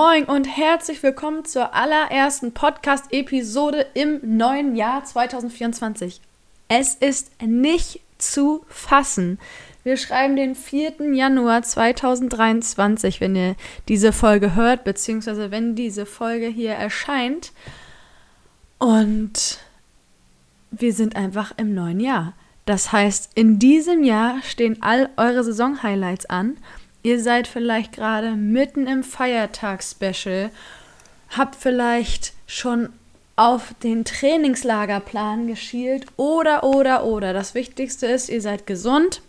Moin und herzlich willkommen zur allerersten Podcast-Episode im neuen Jahr 2024. Es ist nicht zu fassen. Wir schreiben den 4. Januar 2023, wenn ihr diese Folge hört, beziehungsweise wenn diese Folge hier erscheint. Und wir sind einfach im neuen Jahr. Das heißt, in diesem Jahr stehen all eure Saison-Highlights an Ihr seid vielleicht gerade mitten im Feiertagsspecial, habt vielleicht schon auf den Trainingslagerplan geschielt oder, oder, oder. Das Wichtigste ist, ihr seid gesund,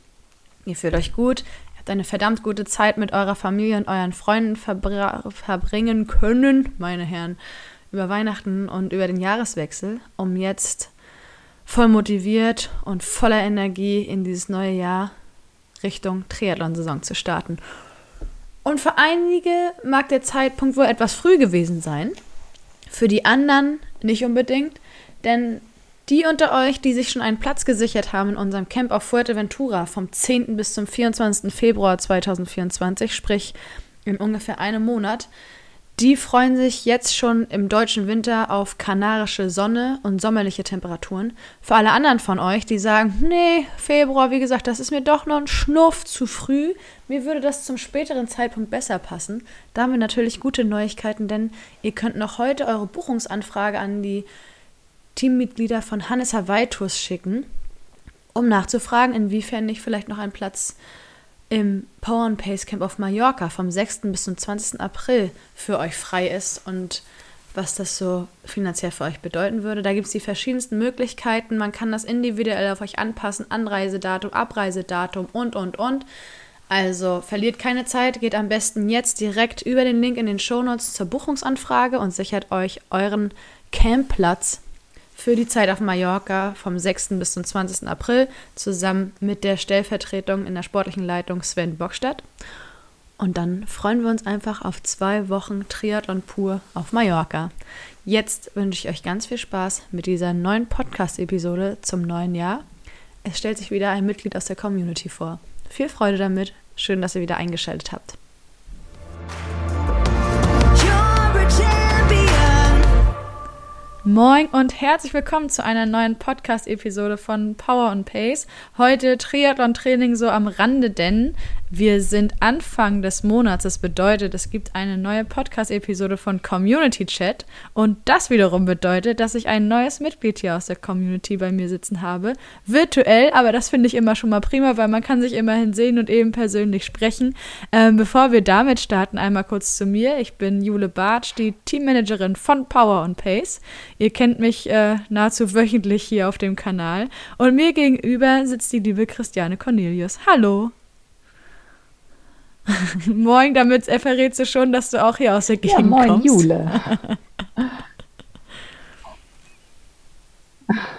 ihr fühlt euch gut, ihr habt eine verdammt gute Zeit mit eurer Familie und euren Freunden verbringen können, meine Herren, über Weihnachten und über den Jahreswechsel, um jetzt voll motiviert und voller Energie in dieses neue Jahr Richtung Triathlon-Saison zu starten. Und für einige mag der Zeitpunkt wohl etwas früh gewesen sein, für die anderen nicht unbedingt, denn die unter euch, die sich schon einen Platz gesichert haben in unserem Camp auf Fuerteventura vom 10. bis zum 24. Februar 2024, sprich in ungefähr einem Monat, die freuen sich jetzt schon im deutschen Winter auf kanarische Sonne und sommerliche Temperaturen. Für alle anderen von euch, die sagen, nee, Februar, wie gesagt, das ist mir doch noch ein Schnuff zu früh. Mir würde das zum späteren Zeitpunkt besser passen. Da haben wir natürlich gute Neuigkeiten, denn ihr könnt noch heute eure Buchungsanfrage an die Teammitglieder von Hannes Hawaii Tours schicken, um nachzufragen, inwiefern nicht vielleicht noch ein Platz im Power and Pace Camp auf Mallorca vom 6. bis zum 20. April für euch frei ist und was das so finanziell für euch bedeuten würde. Da gibt es die verschiedensten Möglichkeiten. Man kann das individuell auf euch anpassen. Anreisedatum, Abreisedatum und, und, und. Also verliert keine Zeit, geht am besten jetzt direkt über den Link in den Shownotes zur Buchungsanfrage und sichert euch euren Campplatz für die Zeit auf Mallorca vom 6. bis zum 20. April zusammen mit der Stellvertretung in der sportlichen Leitung Sven Bockstadt. Und dann freuen wir uns einfach auf zwei Wochen Triathlon pur auf Mallorca. Jetzt wünsche ich euch ganz viel Spaß mit dieser neuen Podcast-Episode zum neuen Jahr. Es stellt sich wieder ein Mitglied aus der Community vor. Viel Freude damit. Schön, dass ihr wieder eingeschaltet habt. Moin und herzlich willkommen zu einer neuen Podcast-Episode von Power and Pace. Heute Triathlon-Training so am Rande, denn wir sind Anfang des Monats. Das bedeutet, es gibt eine neue Podcast-Episode von Community Chat. Und das wiederum bedeutet, dass ich ein neues Mitglied hier aus der Community bei mir sitzen habe. Virtuell, aber das finde ich immer schon mal prima, weil man kann sich immerhin sehen und eben persönlich sprechen. Ähm, bevor wir damit starten, einmal kurz zu mir. Ich bin Jule Bartsch, die Teammanagerin von Power and Pace. Ihr kennt mich äh, nahezu wöchentlich hier auf dem Kanal. Und mir gegenüber sitzt die liebe Christiane Cornelius. Hallo! moin, damit verrätst du schon, dass du auch hier aus der Gegend ja, moin, kommst. Jule.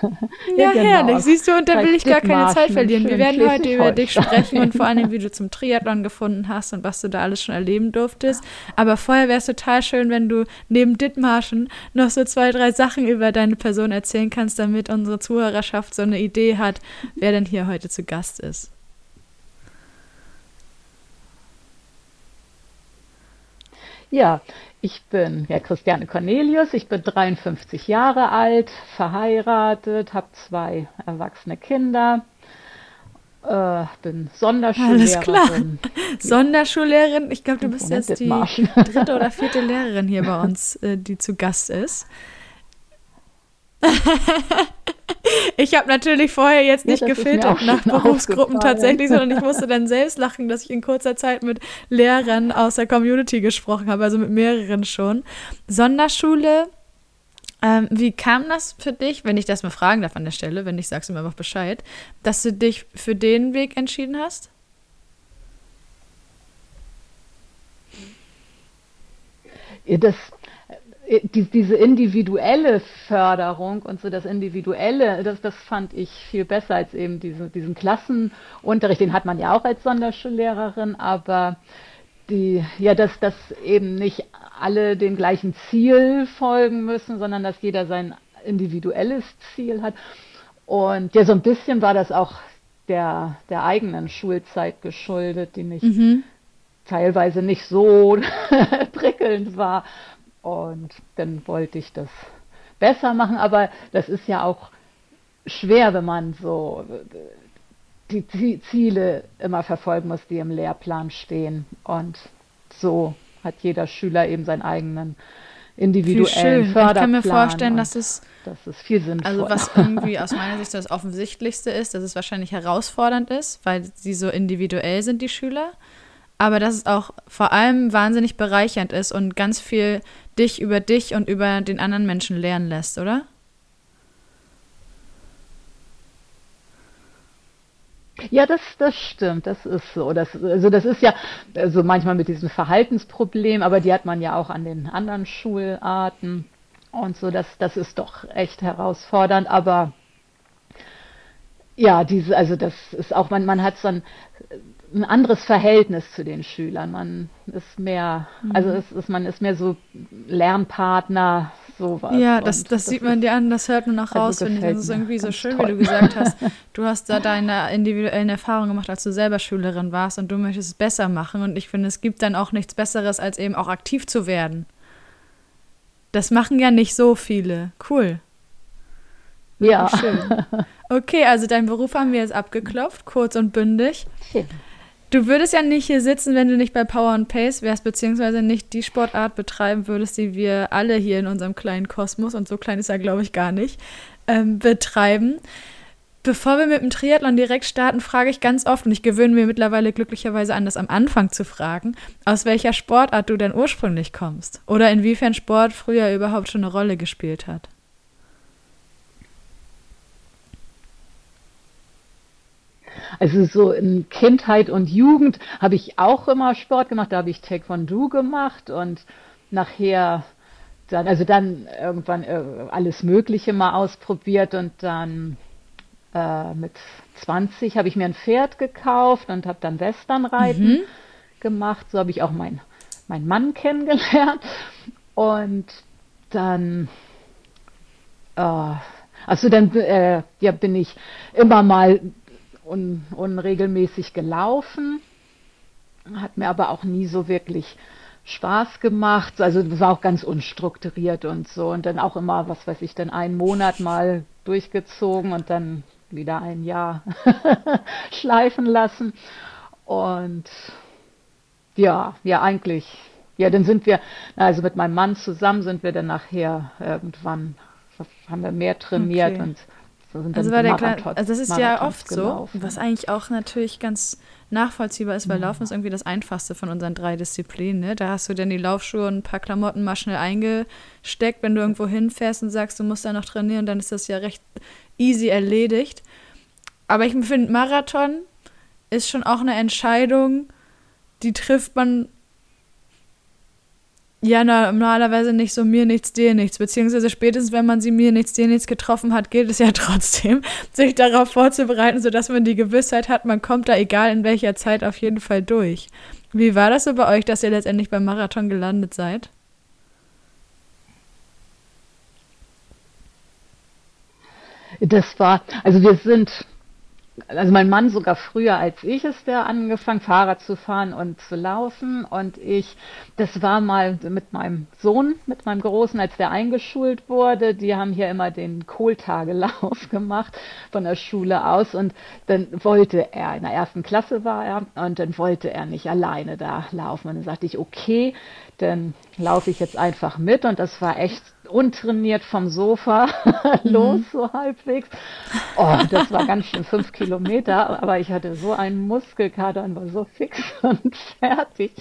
ja, ja genau. herrlich. Siehst du, und da will ich gar keine Zeit verlieren. Wir werden heute über dich sprechen und vor allem, wie du zum Triathlon gefunden hast und was du da alles schon erleben durftest. Aber vorher wäre es total schön, wenn du neben Dithmarschen noch so zwei, drei Sachen über deine Person erzählen kannst, damit unsere Zuhörerschaft so eine Idee hat, wer denn hier heute zu Gast ist. Ja, ich bin ja Christiane Cornelius, ich bin 53 Jahre alt, verheiratet, habe zwei erwachsene Kinder, äh, bin Sonderschullehrerin. Alles klar. Sonderschullehrerin, ich glaube, du bist jetzt die dritte oder vierte Lehrerin hier bei uns, äh, die zu Gast ist. Ich habe natürlich vorher jetzt nicht ja, gefiltert nach Berufsgruppen tatsächlich, sondern ich musste dann selbst lachen, dass ich in kurzer Zeit mit Lehrern aus der Community gesprochen habe, also mit mehreren schon. Sonderschule, ähm, wie kam das für dich, wenn ich das mal fragen darf an der Stelle, wenn nicht, sagst du mir einfach Bescheid, dass du dich für den Weg entschieden hast? Das äh, die, diese individuelle Förderung und so das Individuelle, das, das fand ich viel besser als eben diese, diesen Klassenunterricht. Den hat man ja auch als Sonderschullehrerin, aber die, ja, dass, dass eben nicht alle dem gleichen Ziel folgen müssen, sondern dass jeder sein individuelles Ziel hat. Und ja, so ein bisschen war das auch der, der eigenen Schulzeit geschuldet, die nicht mhm teilweise nicht so prickelnd war. Und dann wollte ich das besser machen, aber das ist ja auch schwer, wenn man so die Ziele immer verfolgen muss, die im Lehrplan stehen. Und so hat jeder Schüler eben seinen eigenen individuellen schön. Förderplan. Ich kann mir vorstellen, dass es das ist viel sinnvoller. Also was irgendwie aus meiner Sicht das Offensichtlichste ist, dass es wahrscheinlich herausfordernd ist, weil sie so individuell sind, die Schüler. Aber dass es auch vor allem wahnsinnig bereichernd ist und ganz viel dich über dich und über den anderen Menschen lernen lässt, oder? Ja, das, das stimmt, das ist so. Das, also das ist ja so also manchmal mit diesem Verhaltensproblem, aber die hat man ja auch an den anderen Schularten und so. Das, das ist doch echt herausfordernd, aber ja, diese, also das ist auch, man, man hat so ein, ein anderes Verhältnis zu den Schülern. Man ist mehr, mhm. also es ist, man ist mehr so Lernpartner, sowas. Ja, das, das, das, sieht man dir an, das hört man auch also raus, ich. Das ist irgendwie so schön, toll. wie du gesagt hast. Du hast da deine individuellen Erfahrungen gemacht, als du selber Schülerin warst und du möchtest es besser machen. Und ich finde, es gibt dann auch nichts Besseres, als eben auch aktiv zu werden. Das machen ja nicht so viele. Cool. Ja. Schön. Okay, also dein Beruf haben wir jetzt abgeklopft, kurz und bündig. Ja. Du würdest ja nicht hier sitzen, wenn du nicht bei Power and Pace wärst, beziehungsweise nicht die Sportart betreiben würdest, die wir alle hier in unserem kleinen Kosmos, und so klein ist er, glaube ich, gar nicht, ähm, betreiben. Bevor wir mit dem Triathlon direkt starten, frage ich ganz oft, und ich gewöhne mir mittlerweile glücklicherweise an, das am Anfang zu fragen, aus welcher Sportart du denn ursprünglich kommst oder inwiefern Sport früher überhaupt schon eine Rolle gespielt hat. Also so in Kindheit und Jugend habe ich auch immer Sport gemacht. Da habe ich Taekwondo gemacht und nachher dann, also dann irgendwann äh, alles Mögliche mal ausprobiert und dann äh, mit 20 habe ich mir ein Pferd gekauft und habe dann Westernreiten mhm. gemacht. So habe ich auch meinen mein Mann kennengelernt und dann äh, also dann äh, ja, bin ich immer mal un, unregelmäßig gelaufen, hat mir aber auch nie so wirklich Spaß gemacht. Also das war auch ganz unstrukturiert und so. Und dann auch immer, was weiß ich, dann einen Monat mal durchgezogen und dann wieder ein Jahr schleifen lassen. Und ja, ja, eigentlich. Ja, dann sind wir, also mit meinem Mann zusammen sind wir dann nachher irgendwann, haben wir mehr trainiert okay. und so also, war der Kleine, also das ist ja oft gelaufen. so, was eigentlich auch natürlich ganz nachvollziehbar ist, weil ja. Laufen ist irgendwie das einfachste von unseren drei Disziplinen. Ne? Da hast du dann die Laufschuhe und ein paar Klamotten mal schnell eingesteckt, wenn du irgendwo hinfährst und sagst, du musst da noch trainieren, dann ist das ja recht easy erledigt. Aber ich finde, Marathon ist schon auch eine Entscheidung, die trifft man ja, normalerweise nicht so mir nichts, dir nichts. Beziehungsweise spätestens, wenn man sie mir nichts, dir nichts getroffen hat, gilt es ja trotzdem, sich darauf vorzubereiten, sodass man die Gewissheit hat, man kommt da egal in welcher Zeit auf jeden Fall durch. Wie war das so bei euch, dass ihr letztendlich beim Marathon gelandet seid? Das war, also wir sind also mein Mann sogar früher als ich ist der angefangen, Fahrrad zu fahren und zu laufen. Und ich, das war mal mit meinem Sohn, mit meinem Großen, als der eingeschult wurde. Die haben hier immer den Kohltagelauf gemacht von der Schule aus. Und dann wollte er, in der ersten Klasse war er, und dann wollte er nicht alleine da laufen. Und dann sagte ich, okay, dann laufe ich jetzt einfach mit. Und das war echt untrainiert vom Sofa los, mhm. so halbwegs. Oh, das war ganz schön fünf Kilometer, aber ich hatte so einen Muskelkater und war so fix und fertig.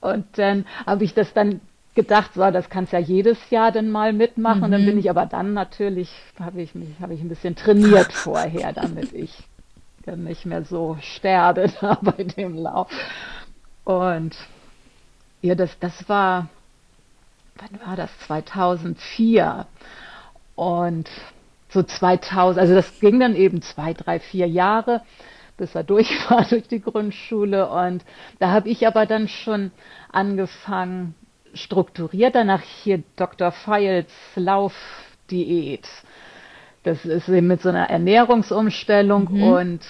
Und dann habe ich das dann gedacht, so, das kannst ja jedes Jahr dann mal mitmachen. Mhm. Und dann bin mhm. ich aber dann natürlich, habe ich mich, habe ich ein bisschen trainiert vorher, damit ich dann nicht mehr so sterbe da bei dem Lauf. Und ja, das, das war, wann war das? 2004. Und so 2000, also das ging dann eben zwei, drei, vier Jahre, bis er durch war durch die Grundschule. Und da habe ich aber dann schon angefangen, strukturiert danach hier Dr. Feils Laufdiät. Das ist eben mit so einer Ernährungsumstellung mhm. und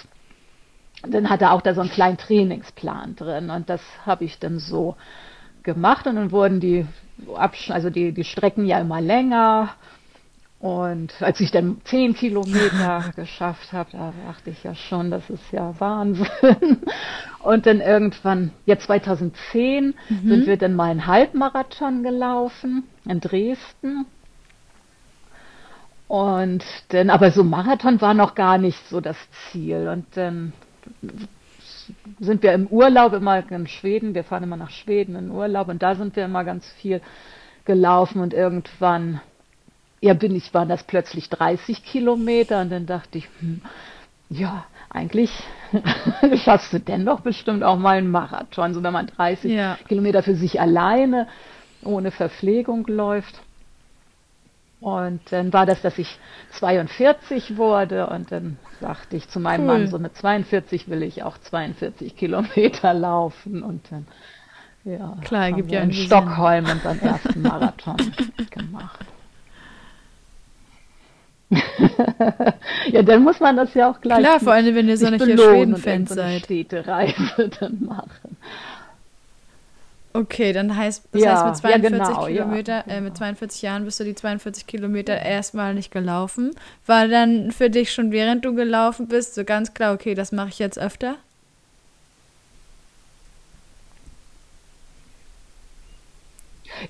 dann hat er auch da so einen kleinen Trainingsplan drin und das habe ich dann so gemacht und dann wurden die, also die, die Strecken ja immer länger und als ich dann zehn Kilometer geschafft habe, da dachte ich ja schon, das ist ja Wahnsinn. Und dann irgendwann, ja 2010, mhm. sind wir dann mal einen Halbmarathon gelaufen in Dresden. Und dann, aber so Marathon war noch gar nicht so das Ziel. Und dann sind wir im Urlaub immer in Schweden. Wir fahren immer nach Schweden in Urlaub und da sind wir immer ganz viel gelaufen und irgendwann ja, bin ich, waren das plötzlich 30 Kilometer und dann dachte ich, hm, ja, eigentlich schaffst du dennoch bestimmt auch mal einen Marathon, so wenn man 30 ja. Kilometer für sich alleine ohne Verpflegung läuft. Und dann war das, dass ich 42 wurde und dann sagte ich zu meinem cool. Mann, so mit 42 will ich auch 42 Kilometer laufen und dann ja, Klar, gibt ja in Stockholm unseren ersten Marathon gemacht. ja, dann muss man das ja auch gleich. Klar, vor allem, wenn ihr so eine Schweden-Fans seid. Städtereise dann machen. Okay, dann heißt das ja, heißt mit 42 ja, genau, Kilometer, ja, genau. äh, mit 42 Jahren bist du die 42 Kilometer erstmal nicht gelaufen. War dann für dich schon während du gelaufen bist so ganz klar, okay, das mache ich jetzt öfter?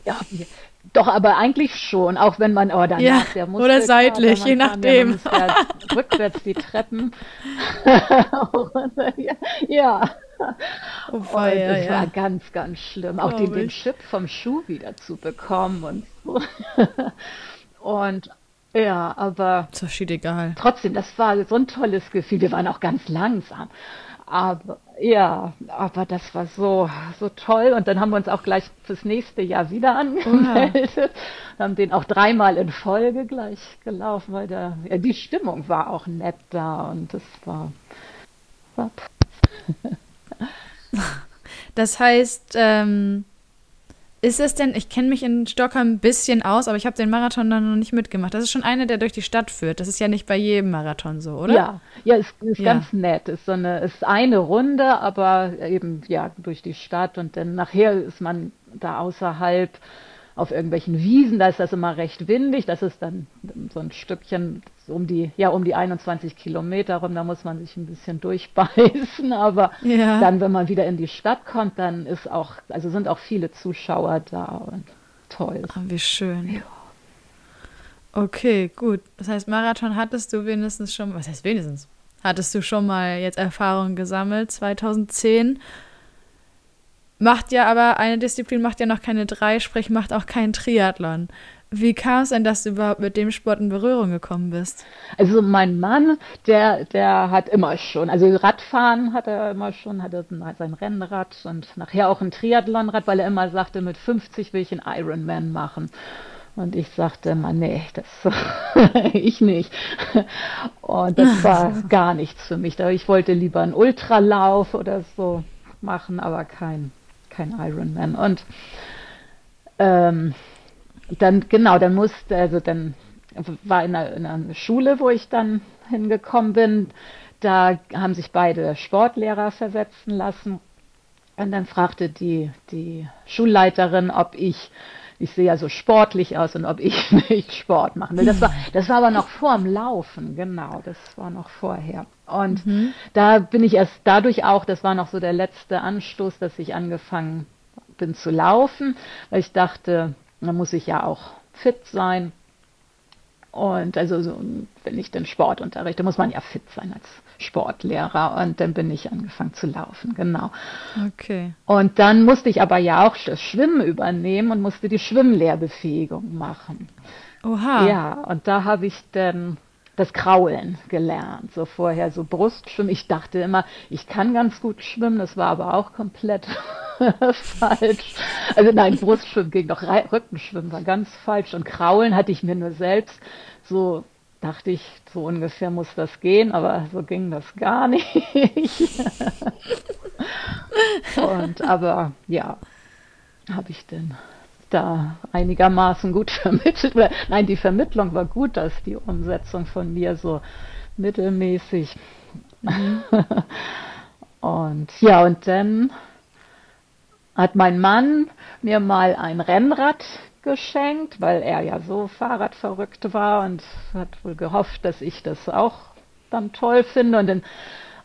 Ja, doch, aber eigentlich schon, auch wenn man, oh, danach ja, der Muskel, Oder seitlich, je nachdem. Ja, rückwärts die Treppen. ja. Oh, feier, das ja. war ganz, ganz schlimm. Auch den, den Chip vom Schuh wieder zu bekommen und so. und ja, aber. Das war egal. Trotzdem, das war so ein tolles Gefühl. Wir waren auch ganz langsam. Aber ja, aber das war so, so toll. Und dann haben wir uns auch gleich fürs nächste Jahr wieder angemeldet. Oh. Haben den auch dreimal in Folge gleich gelaufen, weil der, ja, die Stimmung war auch nett da und das war. war das heißt, ähm, ist es denn, ich kenne mich in Stockholm ein bisschen aus, aber ich habe den Marathon dann noch nicht mitgemacht. Das ist schon einer, der durch die Stadt führt. Das ist ja nicht bei jedem Marathon so, oder? Ja, ja, ist, ist ja. ganz nett. Ist so eine, ist eine Runde, aber eben ja durch die Stadt und dann nachher ist man da außerhalb auf irgendwelchen Wiesen, da ist das immer recht windig, das ist dann so ein Stückchen um die, ja, um die 21 Kilometer rum, da muss man sich ein bisschen durchbeißen, aber ja. dann, wenn man wieder in die Stadt kommt, dann ist auch, also sind auch viele Zuschauer da und toll. Oh, wie schön. Ja. Okay, gut. Das heißt, Marathon hattest du wenigstens schon, was heißt wenigstens? Hattest du schon mal jetzt Erfahrungen gesammelt, 2010? Macht ja aber, eine Disziplin macht ja noch keine drei, sprich macht auch keinen Triathlon. Wie kam es denn, dass du überhaupt mit dem Sport in Berührung gekommen bist? Also mein Mann, der, der hat immer schon, also Radfahren hat er immer schon, hatte sein Rennrad und nachher auch ein Triathlonrad, weil er immer sagte, mit 50 will ich einen Ironman machen. Und ich sagte immer, nee, das ich nicht. Und das war gar nichts für mich. Ich wollte lieber einen Ultralauf oder so machen, aber kein, kein Ironman. Und ähm, dann, genau, dann musste, also dann war in einer, in einer Schule, wo ich dann hingekommen bin, da haben sich beide Sportlehrer versetzen lassen. Und dann fragte die, die Schulleiterin, ob ich, ich sehe ja so sportlich aus und ob ich nicht Sport machen will. Das war, das war aber noch vor dem Laufen, genau, das war noch vorher. Und mhm. da bin ich erst dadurch auch, das war noch so der letzte Anstoß, dass ich angefangen bin zu laufen, weil ich dachte, da muss ich ja auch fit sein. Und also so, wenn ich den Sport unterrichte, muss man ja fit sein als Sportlehrer. Und dann bin ich angefangen zu laufen, genau. Okay. Und dann musste ich aber ja auch das Schwimmen übernehmen und musste die Schwimmlehrbefähigung machen. Oha. Ja, und da habe ich dann das Kraulen gelernt. So vorher so Brustschwimmen. Ich dachte immer, ich kann ganz gut schwimmen, das war aber auch komplett falsch. Also nein, Brustschwimmen ging doch, Rückenschwimmen war ganz falsch. Und Kraulen hatte ich mir nur selbst so dachte ich, so ungefähr muss das gehen, aber so ging das gar nicht. Und aber ja, habe ich denn da einigermaßen gut vermittelt. Nein, die Vermittlung war gut, dass die Umsetzung von mir so mittelmäßig. Mhm. Und ja, und dann hat mein Mann mir mal ein Rennrad geschenkt, weil er ja so Fahrradverrückt war und hat wohl gehofft, dass ich das auch dann toll finde. Und dann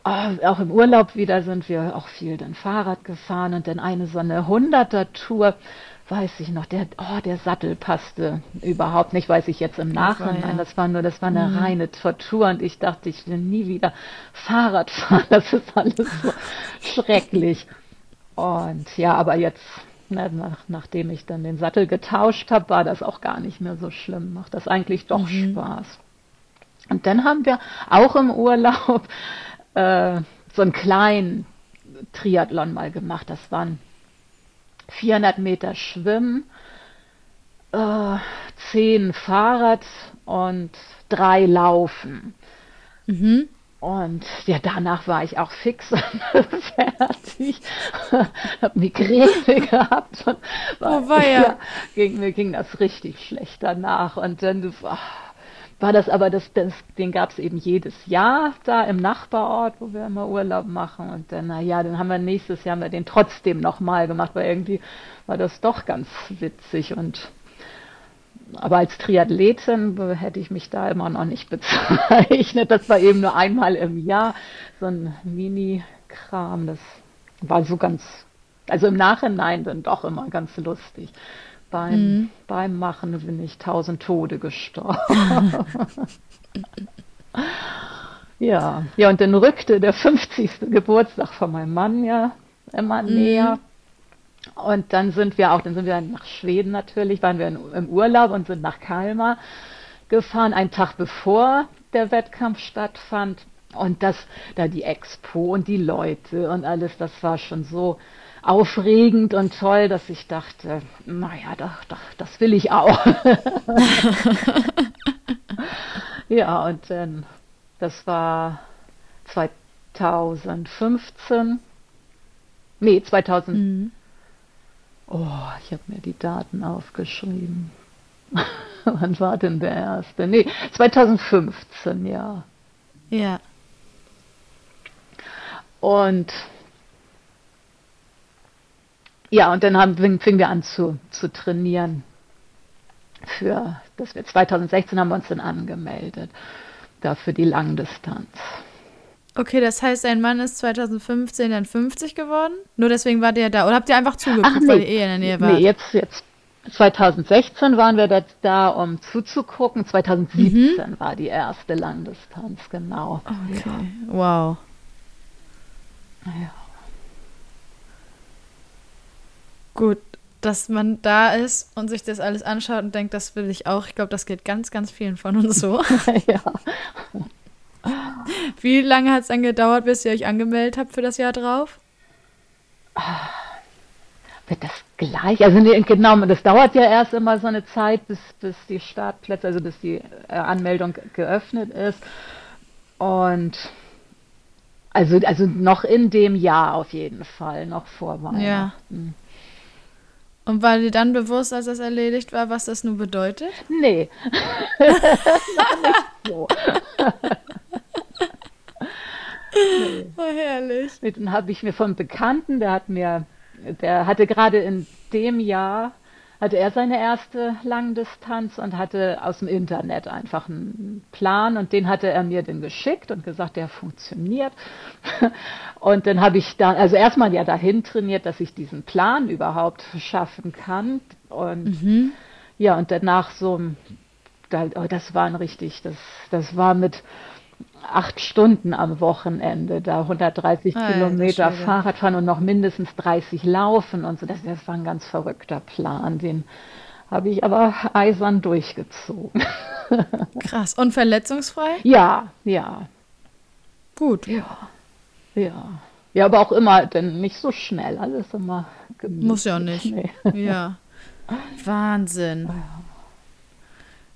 oh, auch im Urlaub wieder sind wir auch viel dann Fahrrad gefahren und dann eine so eine 100er-Tour weiß ich noch, der, oh, der Sattel passte überhaupt nicht, weiß ich jetzt im Nachhinein. Ja. Das war nur, das war eine mhm. reine Tortur und ich dachte, ich will nie wieder Fahrrad fahren. Das ist alles so schrecklich. Und ja, aber jetzt, na, nach, nachdem ich dann den Sattel getauscht habe, war das auch gar nicht mehr so schlimm. Macht das eigentlich doch mhm. Spaß. Und dann haben wir auch im Urlaub äh, so einen kleinen Triathlon mal gemacht. Das waren 400 Meter Schwimmen, äh, 10 Fahrrad und drei Laufen. Mhm. Und ja, danach war ich auch fix und fertig. hab Migräne gehabt und war, oh, war ja. ja. ging, mir ging das richtig schlecht danach. Und dann oh, war das aber, das, das den gab es eben jedes Jahr da im Nachbarort, wo wir immer Urlaub machen. Und dann, naja, dann haben wir nächstes Jahr haben wir den trotzdem nochmal gemacht, weil irgendwie war das doch ganz witzig und aber als Triathletin hätte ich mich da immer noch nicht bezeichnet. Das war eben nur einmal im Jahr so ein Mini-Kram. Das war so ganz, also im Nachhinein dann doch immer ganz lustig. Beim, mhm. beim Machen bin ich tausend Tode gestorben. ja, ja, und dann rückte der 50. Geburtstag von meinem Mann ja immer mhm. näher. Und dann sind wir auch, dann sind wir nach Schweden natürlich, waren wir in, im Urlaub und sind nach Kalmar gefahren, einen Tag bevor der Wettkampf stattfand. Und das, da die Expo und die Leute und alles, das war schon so aufregend und toll, dass ich dachte, naja, doch, doch, das will ich auch. ja, und dann, das war 2015, nee, 2000. Mhm. Oh, ich habe mir die Daten aufgeschrieben. Wann war denn der erste? Nee, 2015, ja. Ja. Und ja, und dann haben, fingen wir an zu, zu trainieren. Für, das wir 2016 haben wir uns dann angemeldet. Da für die Langdistanz. Okay, das heißt, dein Mann ist 2015 dann 50 geworden? Nur deswegen war der da. Oder habt ihr einfach zugeguckt, nee. weil ihr eh in der Nähe wart? Nee, jetzt, jetzt 2016 waren wir da, da um zuzugucken. 2017 mhm. war die erste Langdistanz, genau. Okay, ja. wow. Ja. Gut, dass man da ist und sich das alles anschaut und denkt, das will ich auch. Ich glaube, das geht ganz, ganz vielen von uns so. ja. Wie lange hat es dann gedauert, bis ihr euch angemeldet habt für das Jahr drauf? Wird das gleich? Also nee, genau, das dauert ja erst immer so eine Zeit, bis, bis die Startplätze, also bis die äh, Anmeldung geöffnet ist. Und also, also noch in dem Jahr auf jeden Fall, noch vor Weihnachten. Ja. Und war dir dann bewusst, als das erledigt war, was das nun bedeutet? Nee. nicht so. nee. Oh, herrlich. Dann habe ich mir von Bekannten, der hat mir, der hatte gerade in dem Jahr, hatte er seine erste Langdistanz und hatte aus dem Internet einfach einen Plan und den hatte er mir dann geschickt und gesagt, der funktioniert. Und dann habe ich da, also erstmal ja dahin trainiert, dass ich diesen Plan überhaupt schaffen kann. Und mhm. ja, und danach so, oh, das war ein richtig, das, das war mit acht Stunden am Wochenende, da 130 ah, Kilometer Fahrradfahren und noch mindestens 30 laufen und so. Das, das war ein ganz verrückter Plan, den habe ich aber eisern durchgezogen. Krass. Und verletzungsfrei? Ja, ja. Gut. Ja. Ja. Ja, aber auch immer, denn nicht so schnell. Alles immer gemütlich. Muss ja nicht. Nee. Ja. Wahnsinn.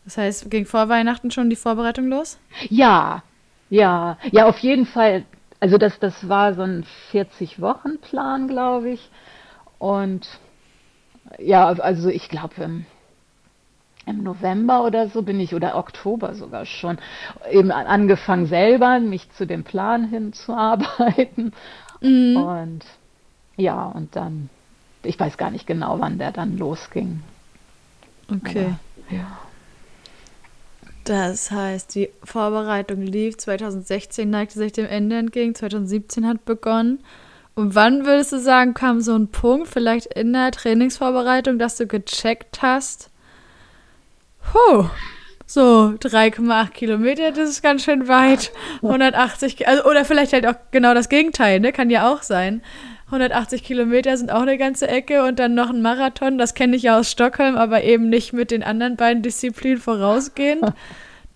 Das heißt, ging vor Weihnachten schon die Vorbereitung los? Ja, ja, ja, auf jeden Fall. Also das, das war so ein 40-Wochen-Plan, glaube ich. Und ja, also ich glaube, im, im, November oder so bin ich, oder Oktober sogar schon, eben angefangen selber, mich zu dem Plan hinzuarbeiten. Mhm. Und ja, und dann, ich weiß gar nicht genau, wann der dann losging. Okay. Aber, ja. Das heißt, die Vorbereitung lief 2016, neigte sich dem Ende entgegen, 2017 hat begonnen. Und wann würdest du sagen, kam so ein Punkt, vielleicht in der Trainingsvorbereitung, dass du gecheckt hast, Puh, so 3,8 Kilometer, das ist ganz schön weit. 180, also, oder vielleicht halt auch genau das Gegenteil, ne? Kann ja auch sein. 180 Kilometer sind auch eine ganze Ecke und dann noch ein Marathon. Das kenne ich ja aus Stockholm, aber eben nicht mit den anderen beiden Disziplinen vorausgehend.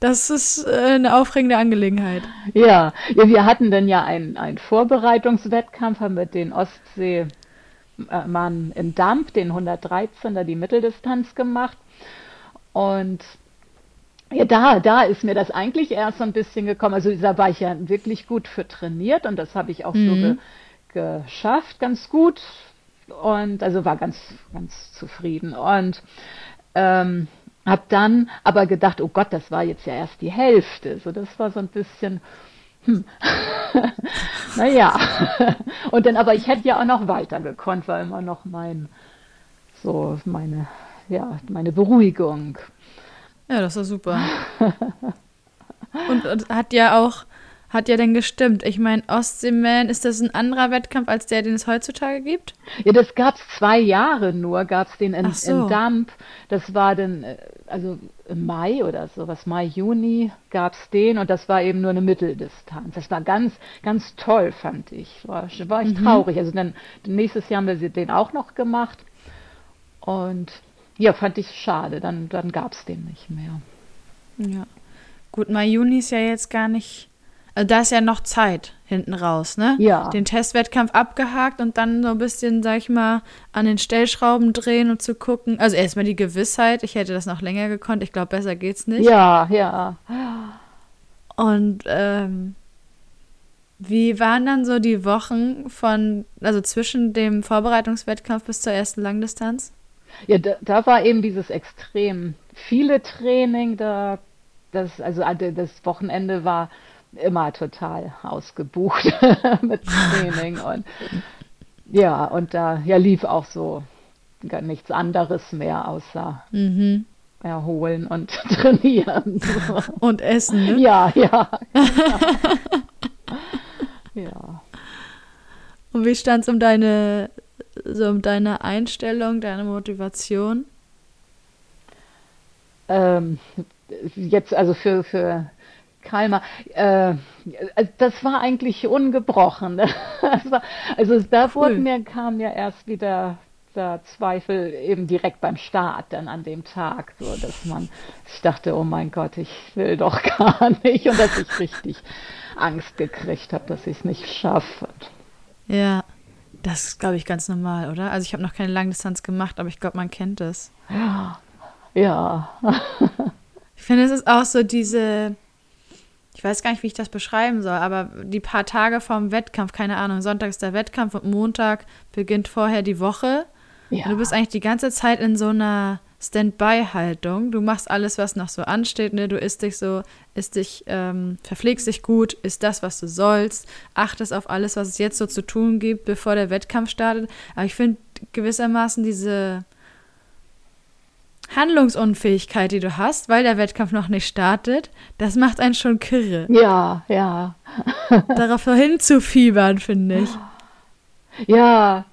Das ist äh, eine aufregende Angelegenheit. Ja, ja wir hatten dann ja einen Vorbereitungswettkampf, haben wir den Ostseemann in Damp, den 113er, die Mitteldistanz gemacht. Und ja, da, da ist mir das eigentlich erst so ein bisschen gekommen. Also da war ich ja wirklich gut für trainiert und das habe ich auch mhm. so ge geschafft, ganz gut. Und also war ganz, ganz zufrieden. Und ähm, habe dann aber gedacht, oh Gott, das war jetzt ja erst die Hälfte. So, das war so ein bisschen, hm. naja. Und dann, aber ich hätte ja auch noch weiter gekonnt, war immer noch mein, so meine ja, meine Beruhigung. Ja, das ist super. und, und, hat ja auch, hat ja dann gestimmt. Ich meine, Ostseeman, ist das ein anderer Wettkampf als der, den es heutzutage gibt? Ja, das gab es zwei Jahre nur, gab es den in, so. in Damp. Das war dann, äh, also im Mai oder sowas, Mai, Juni gab es den und das war eben nur eine Mitteldistanz. Das war ganz, ganz toll, fand ich. War, war ich mhm. traurig. Also dann nächstes Jahr haben wir den auch noch gemacht. Und ja, fand ich schade. Dann, dann gab es den nicht mehr. Ja. Gut, Mai, Juni ist ja jetzt gar nicht. Also da ist ja noch Zeit hinten raus, ne? Ja. Den Testwettkampf abgehakt und dann so ein bisschen, sag ich mal, an den Stellschrauben drehen und zu gucken. Also erstmal die Gewissheit, ich hätte das noch länger gekonnt. Ich glaube, besser geht's nicht. Ja, ja. Und ähm, wie waren dann so die Wochen von, also zwischen dem Vorbereitungswettkampf bis zur ersten Langdistanz? Ja, da, da war eben dieses extrem viele Training, da das, also äh, das Wochenende war immer total ausgebucht mit Training und ja, und da ja, lief auch so gar nichts anderes mehr außer mhm. erholen und trainieren. Und essen, ne? Ja, ja. ja. Und wie stand es um deine so um deine Einstellung, deine Motivation? Ähm, jetzt also für, für Kalmar, äh, das war eigentlich ungebrochen. Ne? War, also da cool. wurden mir, kam ja erst wieder der Zweifel eben direkt beim Start dann an dem Tag, so dass man, ich dachte, oh mein Gott, ich will doch gar nicht und dass ich richtig Angst gekriegt habe, dass ich es nicht schaffe. Ja. Das ist, glaube ich, ganz normal, oder? Also ich habe noch keine Langdistanz gemacht, aber ich glaube, man kennt es. Ja. Ja. ich finde, es ist auch so diese, ich weiß gar nicht, wie ich das beschreiben soll, aber die paar Tage vorm Wettkampf, keine Ahnung, Sonntag ist der Wettkampf und Montag beginnt vorher die Woche. Ja. Und du bist eigentlich die ganze Zeit in so einer Standby-Haltung. Du machst alles, was noch so ansteht. Ne? Du isst dich so, isst dich, ähm, verpflegst dich gut, isst das, was du sollst, achtest auf alles, was es jetzt so zu tun gibt, bevor der Wettkampf startet. Aber ich finde gewissermaßen diese Handlungsunfähigkeit, die du hast, weil der Wettkampf noch nicht startet, das macht einen schon kirre. Ja, ja. Darauf hinzufiebern, finde ich. Ja,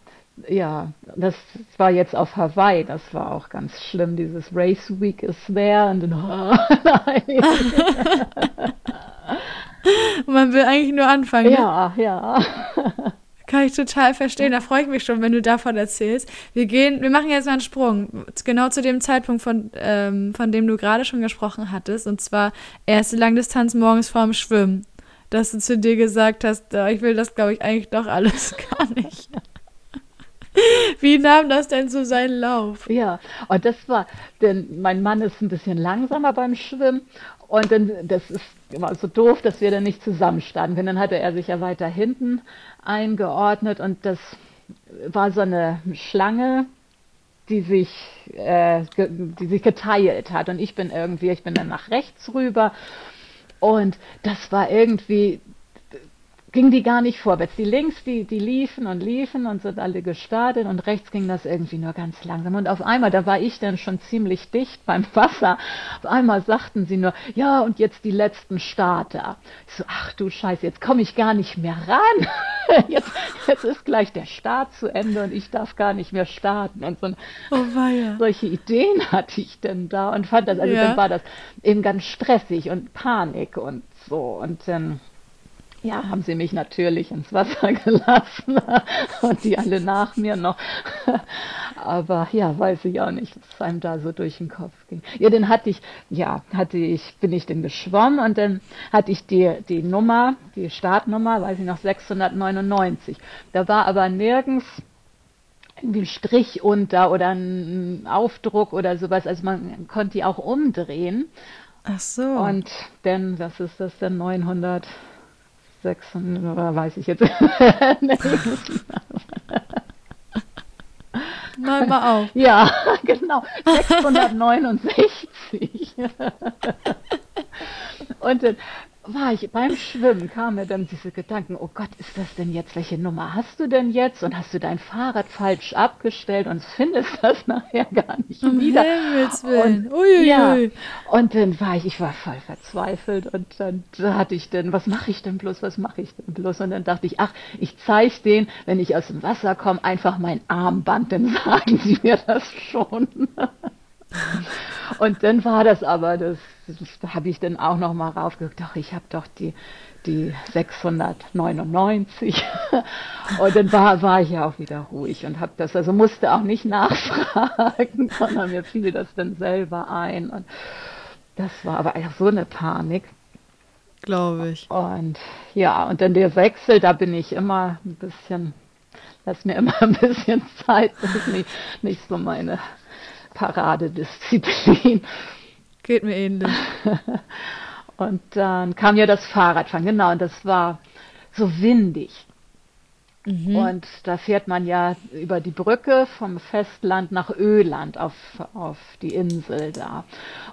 ja, das war jetzt auf Hawaii, das war auch ganz schlimm. Dieses Race Week is there und dann, oh, nein. Man will eigentlich nur anfangen. Ja, ne? ja. Kann ich total verstehen. Da freue ich mich schon, wenn du davon erzählst. Wir gehen, wir machen jetzt mal einen Sprung. Genau zu dem Zeitpunkt, von, ähm, von dem du gerade schon gesprochen hattest. Und zwar erste Langdistanz morgens vorm Schwimmen. Dass du zu dir gesagt hast, ich will das, glaube ich, eigentlich doch alles gar nicht. Wie nahm das denn so seinen Lauf? Ja, und das war, denn mein Mann ist ein bisschen langsamer beim Schwimmen und dann, das ist immer so doof, dass wir dann nicht zusammen standen können. Dann hatte er sich ja weiter hinten eingeordnet und das war so eine Schlange, die sich, äh, die sich geteilt hat. Und ich bin irgendwie, ich bin dann nach rechts rüber. Und das war irgendwie ging die gar nicht vorwärts. Die links, die, die liefen und liefen und sind alle gestartet und rechts ging das irgendwie nur ganz langsam. Und auf einmal, da war ich dann schon ziemlich dicht beim Wasser. Auf einmal sagten sie nur, ja, und jetzt die letzten Starter. Ich so, ach du Scheiße, jetzt komme ich gar nicht mehr ran. Jetzt, jetzt ist gleich der Start zu Ende und ich darf gar nicht mehr starten. Und so, oh, solche Ideen hatte ich denn da und fand das, also ja. dann war das eben ganz stressig und Panik und so. Und dann ja, haben sie mich natürlich ins Wasser gelassen und die alle nach mir noch. Aber ja, weiß ich auch nicht, was einem da so durch den Kopf ging. Ja, dann hatte ich, ja, hatte ich, bin ich dann geschwommen und dann hatte ich die, die Nummer, die Startnummer, weiß ich noch, 699. Da war aber nirgends irgendwie ein Strich unter oder ein Aufdruck oder sowas. Also man konnte die auch umdrehen. Ach so. Und dann, was ist das denn, 900? 600, weiß ich jetzt Mal mal auf. Ja, genau. 669. Und dann war ich beim Schwimmen, kam mir dann diese Gedanken, oh Gott, ist das denn jetzt, welche Nummer hast du denn jetzt? Und hast du dein Fahrrad falsch abgestellt und findest das nachher gar nicht um wieder. Und, Uiuiui. ja, und dann war ich, ich war voll verzweifelt und dann hatte ich denn, was mache ich denn bloß, was mache ich denn bloß? Und dann dachte ich, ach, ich zeige denen, wenn ich aus dem Wasser komme, einfach mein Armband, dann sagen sie mir das schon. Und dann war das aber, das, das habe ich dann auch noch mal raufgeguckt, doch, ich habe doch die, die 699. und dann war, war ich ja auch wieder ruhig und habe das, also musste auch nicht nachfragen, sondern mir fiel das dann selber ein. Und das war aber einfach so eine Panik. Glaube ich. Und ja, und dann der Wechsel, da bin ich immer ein bisschen, lass mir immer ein bisschen Zeit, das ist nicht, nicht so meine Paradedisziplin. Geht mir ähnlich. Und dann kam ja das Fahrradfahren, genau, und das war so windig. Mhm. Und da fährt man ja über die Brücke vom Festland nach Öland auf, auf die Insel da.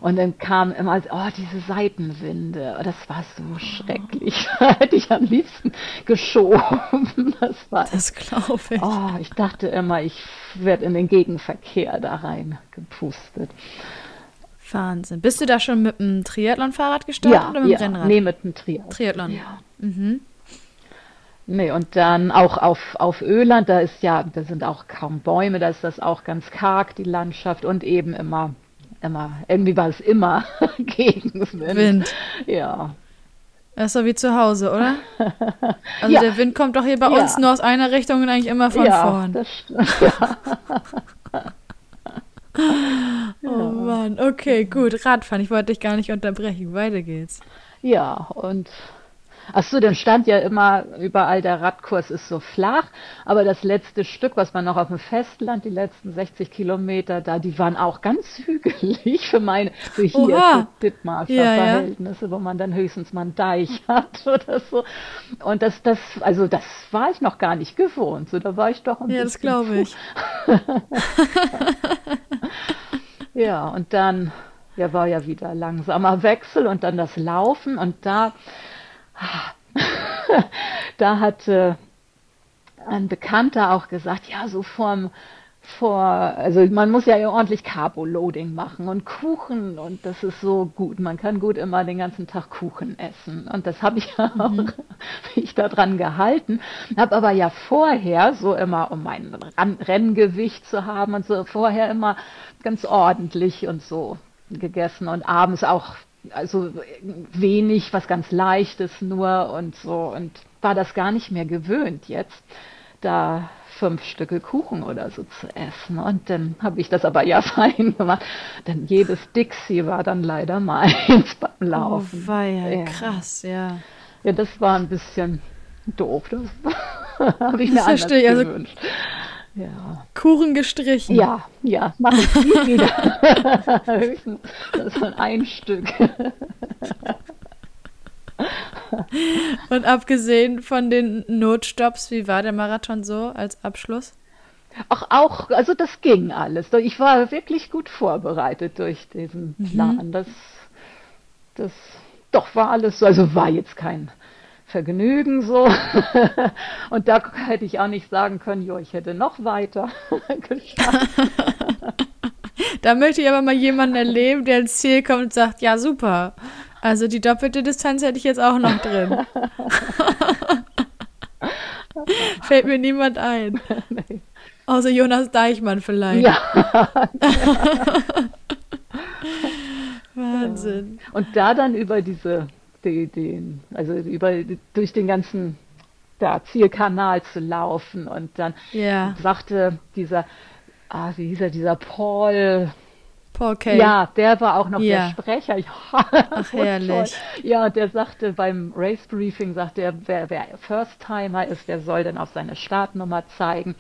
Und dann kam immer, oh, diese Seitenwinde. Das war so schrecklich. Da hätte ich am liebsten geschoben. Das war. Das glaube ich. Oh, ich dachte immer, ich werde in den Gegenverkehr da rein gepustet. Wahnsinn. Bist du da schon mit dem Triathlon-Fahrrad gestartet ja, oder mit dem ja. Rennrad? Nee, mit dem Triathlon. Triathlon. Ja. Mhm. Nee, und dann auch auf, auf Öland, da ist ja, da sind auch kaum Bäume, da ist das auch ganz karg, die Landschaft und eben immer, immer, irgendwie war es immer Gegenwind. Wind. Ja. Das ist so wie zu Hause, oder? Also Ja. der Wind kommt doch hier bei Ja. uns nur aus einer Richtung und eigentlich immer von ja, vorn. das stimmt. Ja. Oh Mann, okay, gut. Radfahren, ich wollte dich gar nicht unterbrechen. Weiter geht's. ja, und ach so, dann stand ja immer überall, der Radkurs ist so flach, aber das letzte Stück, was man noch auf dem Festland, die letzten 60 Kilometer da, die waren auch ganz hügelig für meine, für hier, Oha. für Dithmarscher Ja, ja. Verhältnisse, wo man dann höchstens mal einen Deich hat oder so. Und das, das, also das war ich noch gar nicht gewohnt, so da war ich doch ein Ja, das bisschen glaube ich. Ja, und dann ja, war ja wieder langsamer Wechsel und dann das Laufen und da, da hatte ein Bekannter auch gesagt, ja, so vorm, vor, also man muss ja ordentlich Carbo-Loading machen und Kuchen und das ist so gut. Man kann gut immer den ganzen Tag Kuchen essen und das habe ich ja auch mich daran gehalten. Habe aber ja vorher so immer, um mein Renngewicht zu haben und so vorher immer ganz ordentlich und so gegessen und abends auch also wenig, was ganz leichtes nur und so und war das gar nicht mehr gewöhnt jetzt da fünf Stücke Kuchen oder so zu essen. Und dann habe ich das aber ja fein gemacht. Denn jedes Dixie war dann leider meins beim Oh, Laufen. weia, Ja. krass, ja. Ja, das war ein bisschen doof. Das habe ich mir Das anders verstehe also- gewünscht. Ja, Kuchen gestrichen. ja, ja, mache ich nie wieder. Höchstens das war ein Stück. Und abgesehen von den Notstopps, wie war der Marathon so als Abschluss? Ach, auch, also das ging alles. Ich war wirklich gut vorbereitet durch diesen Plan. Das, das, doch war alles so. Also war jetzt kein, Vergnügen so. Und da hätte ich auch nicht sagen können, jo, ich hätte noch weiter geschafft. Da möchte ich aber mal jemanden erleben, der ins Ziel kommt und sagt, ja, super. Also die doppelte Distanz hätte ich jetzt auch noch drin. Fällt mir niemand ein. Nee. Außer Jonas Deichmann vielleicht. Ja. Wahnsinn. Und da dann über diese, die, die, also über durch den ganzen da, Zielkanal zu laufen und dann ja. sagte dieser, ah, wie hieß er, dieser Paul, Paul Kay. Ja, der war auch noch ja. der Sprecher. Ja, Ach, herrlich. Toll. Ja, der sagte beim Race Briefing, sagte er, wer, wer First-Timer ist, der soll dann auf seine Startnummer zeigen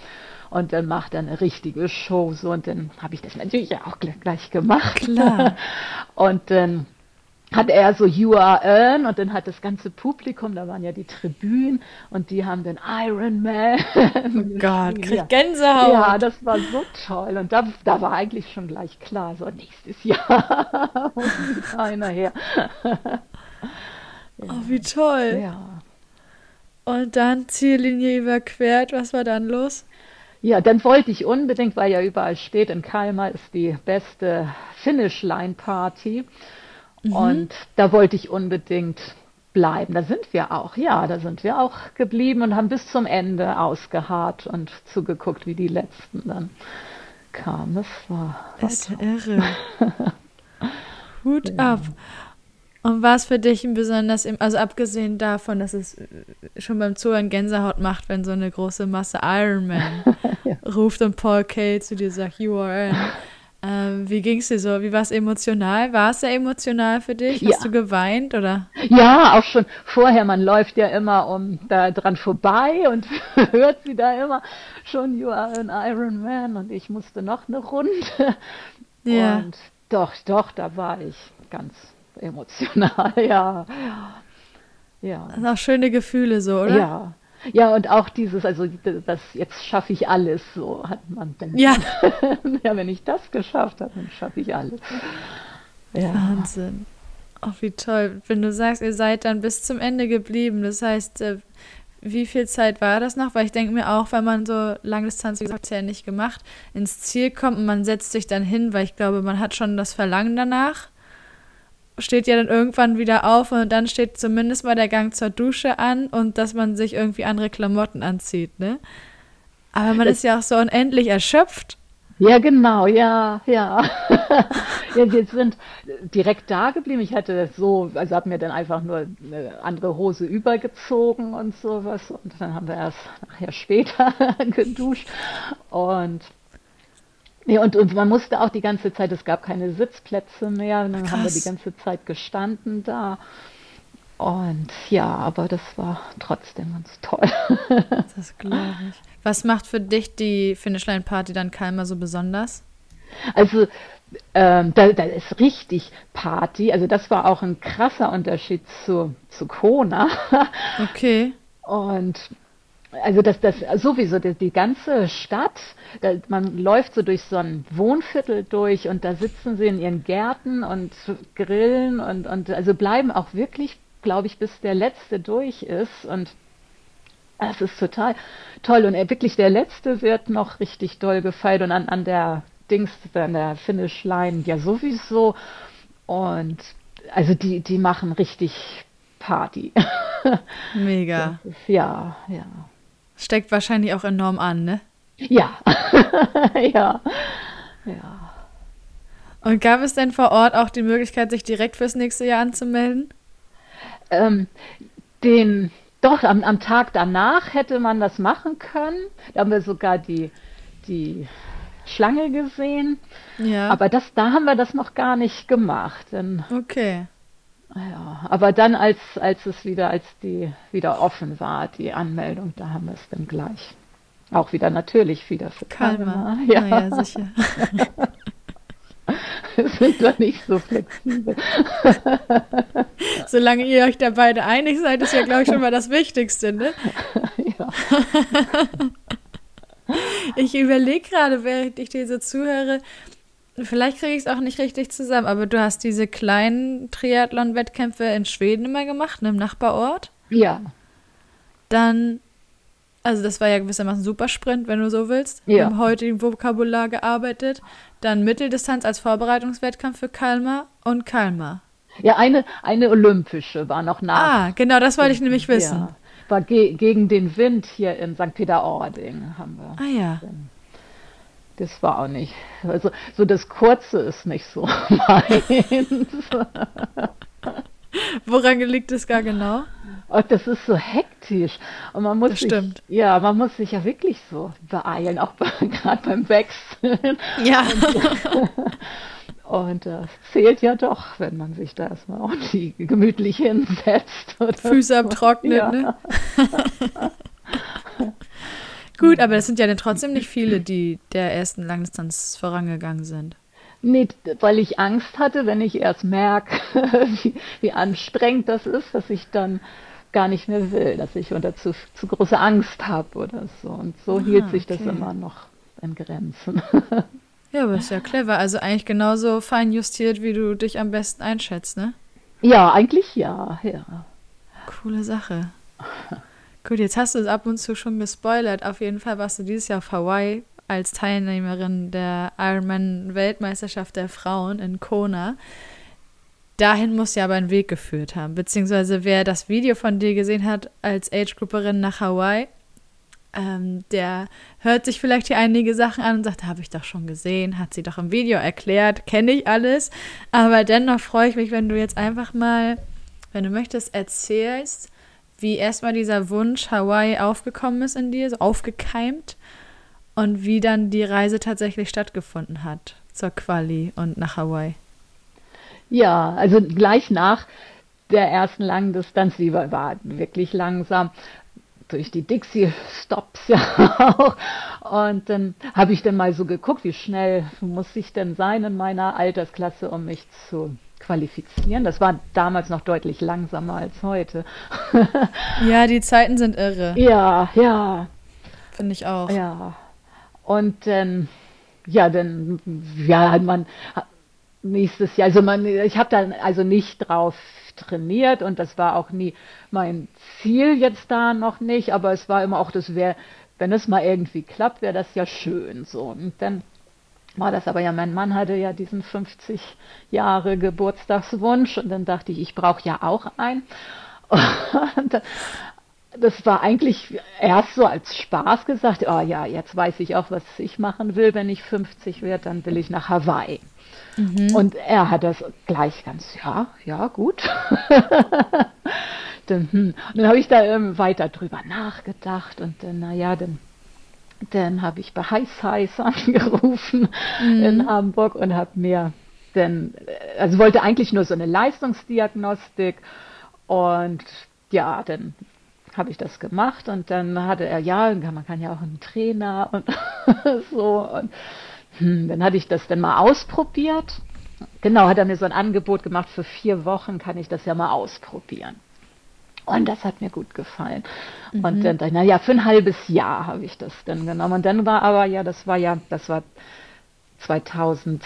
und dann macht er eine richtige Show so und dann habe ich das natürlich auch gleich gemacht. Klar. und dann hat er so You Are Earn und dann hat das ganze Publikum, da waren ja die Tribünen und die haben den Iron Man. Oh Gott, krieg Gänsehaut. Ja, das war so toll und da, da war eigentlich schon gleich klar, so nächstes Jahr muss einer her. ja. Oh, wie toll. Ja. Und dann Ziellinie überquert, was war dann los? Ja, dann wollte ich unbedingt, weil ja überall steht, in Kalmar ist die beste Finish-Line-Party. Mhm. Und da wollte ich unbedingt bleiben. Da sind wir auch, ja, da sind wir auch geblieben und haben bis zum Ende ausgeharrt und zugeguckt, wie die letzten dann kamen. Das war, ist irre. Hut ja. ab. Und war es für dich ein besonders, also abgesehen davon, dass es schon beim Zuhören Gänsehaut macht, wenn so eine große Masse Iron Man ja. ruft und Paul Kay zu dir sagt, you are in. Ähm, wie ging es dir so? Wie war es emotional? War es sehr emotional für dich? Ja. Hast du geweint oder? Ja, auch schon vorher. Man läuft ja immer um da dran vorbei und hört sie da immer schon You are an Iron Man und ich musste noch eine Runde. Ja. Und doch, doch, da war ich ganz emotional, ja. Ja. Das sind auch schöne Gefühle so, oder? Ja. Ja, und auch dieses, also das jetzt schaffe ich alles, so hat man dann. Ja. ja, wenn ich das geschafft habe, dann schaffe ich alles. Ja. Wahnsinn. Ach, wie toll. Wenn du sagst, ihr seid dann bis zum Ende geblieben, das heißt, äh, wie viel Zeit war das noch? Weil ich denke mir auch, wenn man so Langdistanz, wie gesagt, ja nicht gemacht, ins Ziel kommt und man setzt sich dann hin, weil ich glaube, man hat schon das Verlangen danach steht ja dann irgendwann wieder auf und dann steht zumindest mal der Gang zur Dusche an und dass man sich irgendwie andere Klamotten anzieht, ne? Aber man ist ja auch so unendlich erschöpft. Ja, genau, ja, ja. ja, wir sind direkt da geblieben. Ich hatte so, also habe mir dann einfach nur eine andere Hose übergezogen und sowas. Und dann haben wir erst nachher später geduscht. Und Nee, und, und man musste auch die ganze Zeit, es gab keine Sitzplätze mehr, dann Krass. haben wir die ganze Zeit gestanden da. Und ja, aber das war trotzdem ganz toll. das glaube ich. Was macht für dich die Finishline Party dann Kalmar so besonders? Also, ähm, da, da ist richtig Party. Also, das war auch ein krasser Unterschied zu, zu Kona. Okay. Und also das, das sowieso die, die ganze Stadt, da, man läuft so durch so ein Wohnviertel durch und da sitzen sie in ihren Gärten und grillen und, und also bleiben auch wirklich, glaube ich, bis der letzte durch ist und es ist total toll und wirklich der letzte wird noch richtig doll gefeiert und an, an der Dings, an der Finish Line ja sowieso und also die, die machen richtig Party. Mega. Ist, ja, ja. Steckt wahrscheinlich auch enorm an, ne? Ja. ja. Ja. Und gab es denn vor Ort auch die Möglichkeit, sich direkt fürs nächste Jahr anzumelden? Ähm, den, doch, am, am Tag danach hätte man das machen können. Da haben wir sogar die, die Schlange gesehen. Ja. Aber das, da haben wir das noch gar nicht gemacht. Denn, okay. Ja, aber dann, als, als es wieder, als die wieder offen war, die Anmeldung, da haben wir es dann gleich. Auch wieder natürlich wieder für Kalmer. Ja. ja, sicher. Wir sind doch nicht so flexibel. Solange ihr euch da beide einig seid, ist ja, glaube ich, schon mal das Wichtigste, ne? Ja. Ich überlege gerade, während ich dir so zuhöre, Vielleicht kriege ich es auch nicht richtig zusammen, aber du hast diese kleinen Triathlon-Wettkämpfe in Schweden immer gemacht, ne, im Nachbarort? Ja, dann, also das war ja gewissermaßen Supersprint, wenn du so willst, Ja. im heutigen Vokabular gearbeitet. Dann Mitteldistanz als Vorbereitungswettkampf für Kalmar und Kalmar. Ja, eine, eine olympische war noch nach. Ah, genau, das wollte ich nämlich wissen. Ja, war ge gegen den Wind hier in St. Peter-Ording haben wir. Ah ja. Das war auch nicht. Also so das Kurze ist nicht so meins. Woran liegt es gar genau? Und das ist so hektisch. Und man muss Das sich, stimmt. ja, man muss sich ja wirklich so beeilen, auch gerade beim Wechseln. Ja. Und das zählt ja doch, wenn man sich da erstmal auch die gemütlich hinsetzt. Füße so. abtrocknet, ja. ne? Gut, aber es sind ja dann trotzdem nicht viele, die der ersten Langdistanz vorangegangen sind. Nee, weil ich Angst hatte, wenn ich erst merke, wie, wie anstrengend das ist, dass ich dann gar nicht mehr will, dass ich unter zu, zu große Angst habe oder so. Und so hielt sich das okay. immer noch in Grenzen. Ja, aber ist ja clever. Also eigentlich genauso fein justiert, wie du dich am besten einschätzt, ne? ja, eigentlich ja, ja. Coole Sache. Gut, jetzt hast du es ab und zu schon gespoilert. Auf jeden Fall warst du dieses Jahr auf Hawaii als Teilnehmerin der Ironman-Weltmeisterschaft der Frauen in Kona. Dahin muss ja aber ein Weg geführt haben. Beziehungsweise wer das Video von dir gesehen hat als Age-Grupperin nach Hawaii, ähm, der hört sich vielleicht hier einige Sachen an und sagt, habe ich doch schon gesehen, hat sie doch im Video erklärt, kenne ich alles. Aber dennoch freue ich mich, wenn du jetzt einfach mal, wenn du möchtest, erzählst, wie erstmal dieser Wunsch Hawaii aufgekommen ist in dir, so aufgekeimt und wie dann die Reise tatsächlich stattgefunden hat zur Quali und nach Hawaii. Ja, also gleich nach der ersten langen Distanz, die war, wirklich langsam, durch die Dixie-Stops ja auch. Und dann habe ich dann mal so geguckt, wie schnell muss ich denn sein in meiner Altersklasse, um mich zu qualifizieren. Das war damals noch deutlich langsamer als heute. Ja, die Zeiten sind irre, ja, ja, finde ich auch. ja. Und dann, ja, dann, ja, hat man nächstes Jahr, also man, ich habe dann also nicht drauf trainiert und das war auch nie mein Ziel jetzt da noch nicht, aber es war immer auch, das wäre, wenn es mal irgendwie klappt, wäre das ja schön so. Und dann war das aber ja, mein Mann hatte ja diesen 50 Jahre Geburtstagswunsch und dann dachte ich, ich brauche ja auch einen. Und das war eigentlich erst so als Spaß gesagt, oh ja, jetzt weiß ich auch, was ich machen will, wenn ich 50 werde, dann will ich nach Hawaii. Und er hat das gleich ganz, ja, ja, gut. dann, hm. Dann habe ich da ähm, weiter drüber nachgedacht und dann, naja, dann, dann habe ich bei Heiß Heiß angerufen in Hamburg und habe mir dann, äh, also wollte eigentlich nur so eine Leistungsdiagnostik und ja, dann habe ich das gemacht und dann hatte er, ja, man kann ja auch einen Trainer und so und hm, dann hatte ich das dann mal ausprobiert. Genau, hat er mir so ein Angebot gemacht, für vier Wochen kann ich das ja mal ausprobieren. Und das hat mir gut gefallen. Und dann dachte ich, naja, für ein halbes Jahr habe ich das dann genommen. Und dann war aber, ja, das war ja, das war 2000,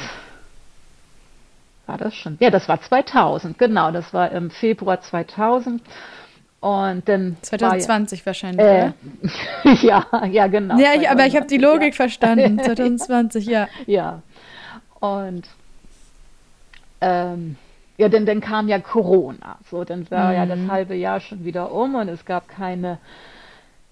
war das schon? Ja, das war 2000, genau, das war im Februar 2000. Und dann 2020 wahrscheinlich, war ja, oder? äh, ja, ja, genau. Ja, ich, aber ich habe die 2020, Logik verstanden. 2020, ja. ja. Und ähm, ja, denn dann kam ja Corona. So, dann war ja das halbe Jahr schon wieder um und es gab keine,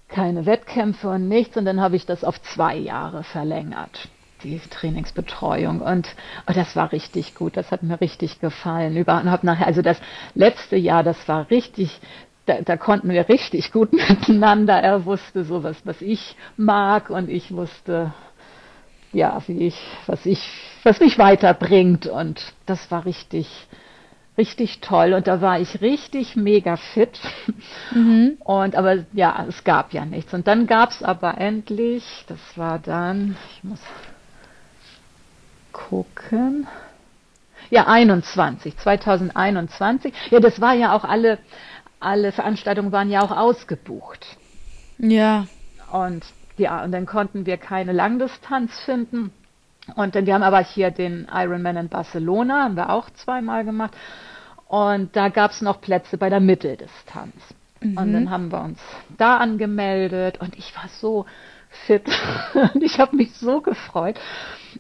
keine Wettkämpfe und nichts. Und dann habe ich das auf zwei Jahre verlängert, die Trainingsbetreuung. Und oh, das war richtig gut. Das hat mir richtig gefallen. Über, und hab nachher, also das letzte Jahr, das war richtig. Da, da konnten wir richtig gut miteinander. Er wusste so was, was ich mag und ich wusste, ja, wie ich, was ich, was mich weiterbringt. Und das war richtig, richtig toll. Und da war ich richtig mega fit. Und aber ja, es gab ja nichts. Und dann gab es aber endlich, das war dann, ich muss gucken. Ja, 21, 2021. Ja, das war ja auch alle, alle Veranstaltungen waren ja auch ausgebucht. Ja. Und ja, und dann konnten wir keine Langdistanz finden. Und dann, wir haben aber hier den Ironman in Barcelona, haben wir auch zweimal gemacht. Und da gab es noch Plätze bei der Mitteldistanz. Mhm. Und dann haben wir uns da angemeldet und ich war so fit und ich habe mich so gefreut.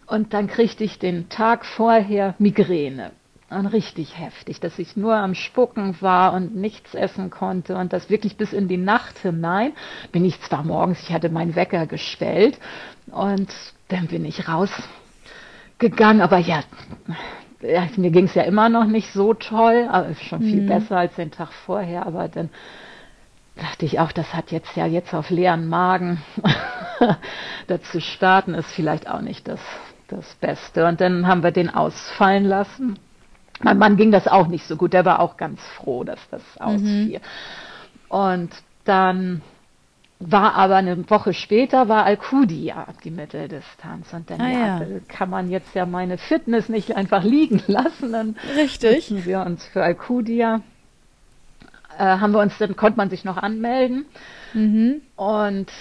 Und dann kriegte ich den Tag vorher Migräne. Und richtig heftig, dass ich nur am Spucken war und nichts essen konnte und das wirklich bis in die Nacht hinein. Bin ich zwar morgens, ich hatte meinen Wecker gestellt und dann bin ich rausgegangen, aber ja, ja mir ging es ja immer noch nicht so toll, aber schon viel mhm. besser als den Tag vorher, aber dann dachte ich auch, das hat jetzt ja jetzt auf leeren Magen dazu starten, ist vielleicht auch nicht das, das Beste. Und dann haben wir den ausfallen lassen. Mein Mann ging das auch nicht so gut, der war auch ganz froh, dass das mhm. ausfiel. Mhm. Und dann war aber eine Woche später war Alcudia die Mitteldistanz und dann ah, ja, kann man jetzt ja meine Fitness nicht einfach liegen lassen. Dann Richtig. wir uns für Alcudia äh, haben wir uns, dann konnte man sich noch anmelden. Mhm. Und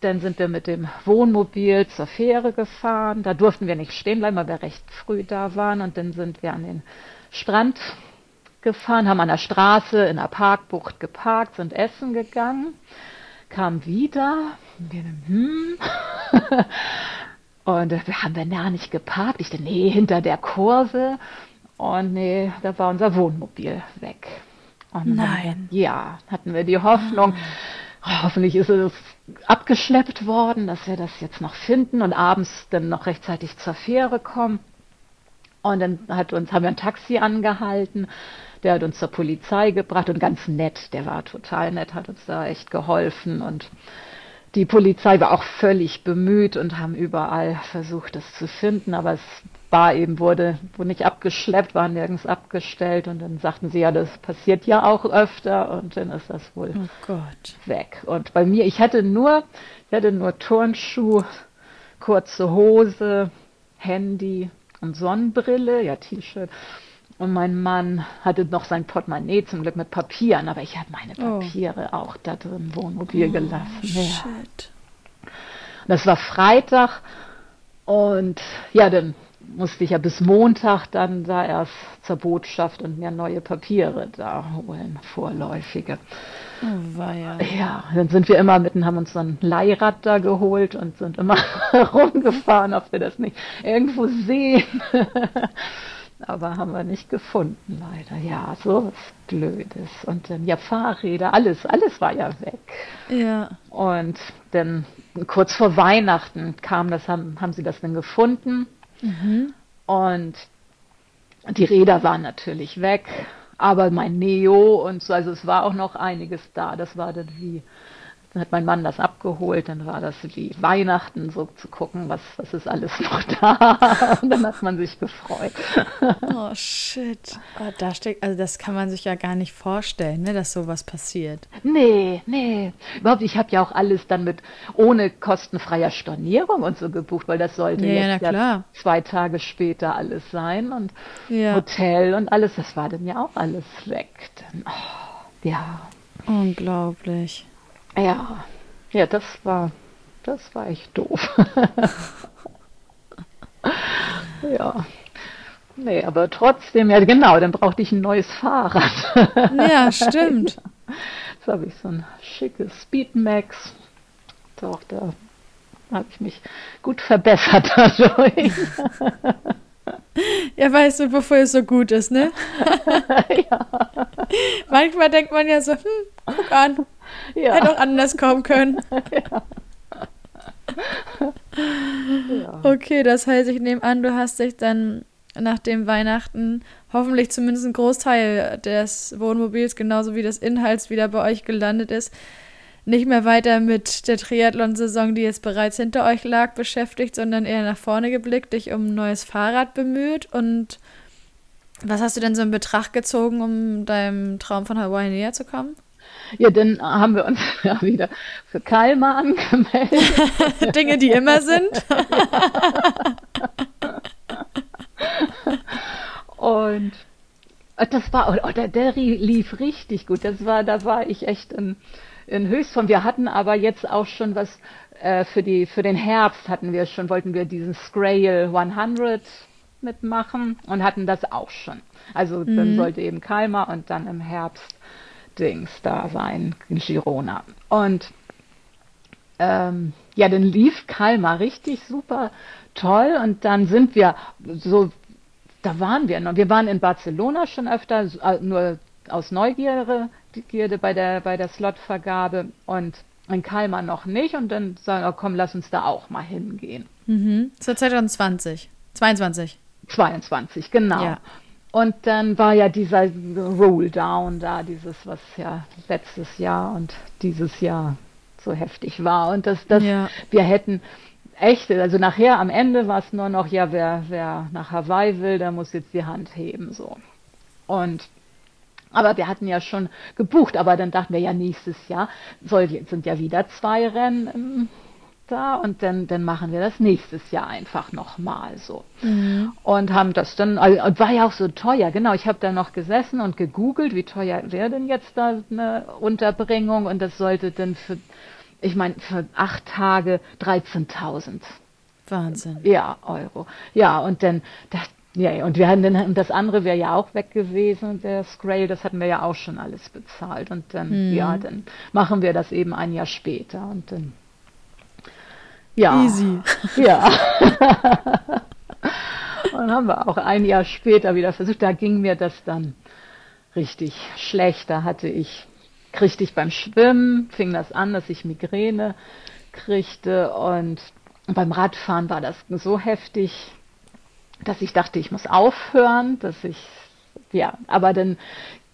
dann sind wir mit dem Wohnmobil zur Fähre gefahren. Da durften wir nicht stehen bleiben, weil wir recht früh da waren. Und dann sind wir an den Strand gefahren, haben an der Straße in der Parkbucht geparkt, sind essen gegangen, kamen wieder. Wir, hm. und wir haben wir ja nicht geparkt. Ich dachte, nee, hinter der Kurve. Und nee, da war unser Wohnmobil weg. Und Nein. Wir, ja, hatten wir die Hoffnung, oh, hoffentlich ist es abgeschleppt worden, dass wir das jetzt noch finden und abends dann noch rechtzeitig zur Fähre kommen. Und dann hat uns, haben wir ein Taxi angehalten, der hat uns zur Polizei gebracht und ganz nett, der war total nett, hat uns da echt geholfen und die Polizei war auch völlig bemüht und haben überall versucht, das zu finden, aber es war eben, wurde, wurde nicht abgeschleppt, war nirgends abgestellt und dann sagten sie, ja, das passiert ja auch öfter und dann ist das wohl oh weg. Und bei mir, ich hatte nur, ich hatte nur Turnschuh, kurze Hose, Handy und Sonnenbrille, ja, T-Shirt. Und mein Mann hatte noch sein Portemonnaie zum Glück mit Papieren, aber ich habe meine oh. Papiere oh. auch da drin im Wohnmobil oh, gelassen. Ja. Das war Freitag und ja, dann musste ich ja bis Montag dann da erst zur Botschaft und mir neue Papiere da holen, vorläufige. Oh, ja. ja, dann sind wir immer mitten, haben uns so ein Leihrad da geholt und sind immer rumgefahren, ob wir das nicht irgendwo sehen. Aber haben wir nicht gefunden, leider. Ja, so was Blödes. Und dann, ja, Fahrräder, alles, alles war ja weg. Ja. Und dann kurz vor Weihnachten kam das, haben, haben sie das dann gefunden Mhm. Und die Räder waren natürlich weg, aber mein Neo und so, also es war auch noch einiges da. Das war dann wie dann hat mein Mann das abgeholt, dann war das wie Weihnachten, so zu gucken, was, was ist alles noch da. Und dann hat man sich gefreut. Oh shit. Oh, da steckt, also das kann man sich ja gar nicht vorstellen, ne, dass sowas passiert. Nee, nee. Überhaupt, ich habe ja auch alles dann mit ohne kostenfreier Stornierung und so gebucht, weil das sollte ja, jetzt ja, zwei Tage später alles sein. Und ja. Hotel und alles, das war dann ja auch alles weg. Dann, oh, ja. Unglaublich. Ja, ja, das war, das war echt doof. ja. Nee, aber trotzdem, ja genau, dann brauchte ich ein neues Fahrrad. ja, stimmt. Jetzt habe ich so ein schickes Speedmax. Doch, da habe ich mich gut verbessert dadurch. Ja, weißt du, wofür es so gut ist, ne? ja. Manchmal denkt man ja so, hm, guck an, ja. Hätte auch anders kommen können. ja. ja. Okay, das heißt, ich nehme an, du hast dich dann nach dem Weihnachten hoffentlich zumindest ein Großteil des Wohnmobils, genauso wie des Inhalts, wieder bei euch gelandet ist, nicht mehr weiter mit der Triathlon-Saison, die jetzt bereits hinter euch lag, beschäftigt, sondern eher nach vorne geblickt, dich um ein neues Fahrrad bemüht. Und was hast du denn so in Betracht gezogen, um deinem Traum von Hawaii näher zu kommen? Ja, dann haben wir uns ja wieder für Kalmar angemeldet. Dinge, die immer sind. Und äh, das war, oh, der, der lief richtig gut. Das war, da war ich echt in, in Höchstform. Wir hatten aber jetzt auch schon was äh, für die, für den Herbst hatten wir schon, wollten wir diesen Scrail 100 mitmachen und hatten das auch schon. Also mhm. dann sollte eben Kalmar und dann im Herbst Dings da sein, in Girona. Und ähm, ja, dann lief Kalmar richtig super toll und dann sind wir so, da waren wir noch. Wir waren in Barcelona schon öfter, äh, nur aus Neugierde bei der, bei der Slotvergabe und in Kalmar noch nicht und dann sagen, oh, komm, lass uns da auch mal hingehen. Mhm. Das 2020, 22. 22, genau. Ja. Und dann war ja dieser Roll Down da, dieses, was ja letztes Jahr und dieses Jahr so heftig war. Und dass das ja. wir hätten echt, also nachher am Ende war es nur noch, ja, wer, wer nach Hawaii will, der muss jetzt die Hand heben. so. Und aber wir hatten ja schon gebucht, aber dann dachten wir ja, nächstes Jahr soll, sind ja wieder zwei Rennen ähm, da und dann, dann machen wir das nächstes Jahr einfach nochmal so. Mhm. Und haben das dann, also, war ja auch so teuer, genau, ich habe da noch gesessen und gegoogelt, wie teuer wäre denn jetzt da eine Unterbringung und das sollte dann für, ich meine, für acht Tage 13.000. Wahnsinn. Ja, Euro. Ja, und dann, das, ja, und wir hatten dann, und das andere wäre ja auch weg gewesen, der Scrail, das hatten wir ja auch schon alles bezahlt. Und dann, mhm. ja, dann machen wir das eben ein Jahr später. Und dann, ja. Easy. Ja. und haben wir auch ein Jahr später wieder versucht. Da ging mir das dann richtig schlecht. Da hatte ich, kriegte ich beim Schwimmen, fing das an, dass ich Migräne kriegte und beim Radfahren war das so heftig, dass ich dachte, ich muss aufhören, dass ich, ja, aber dann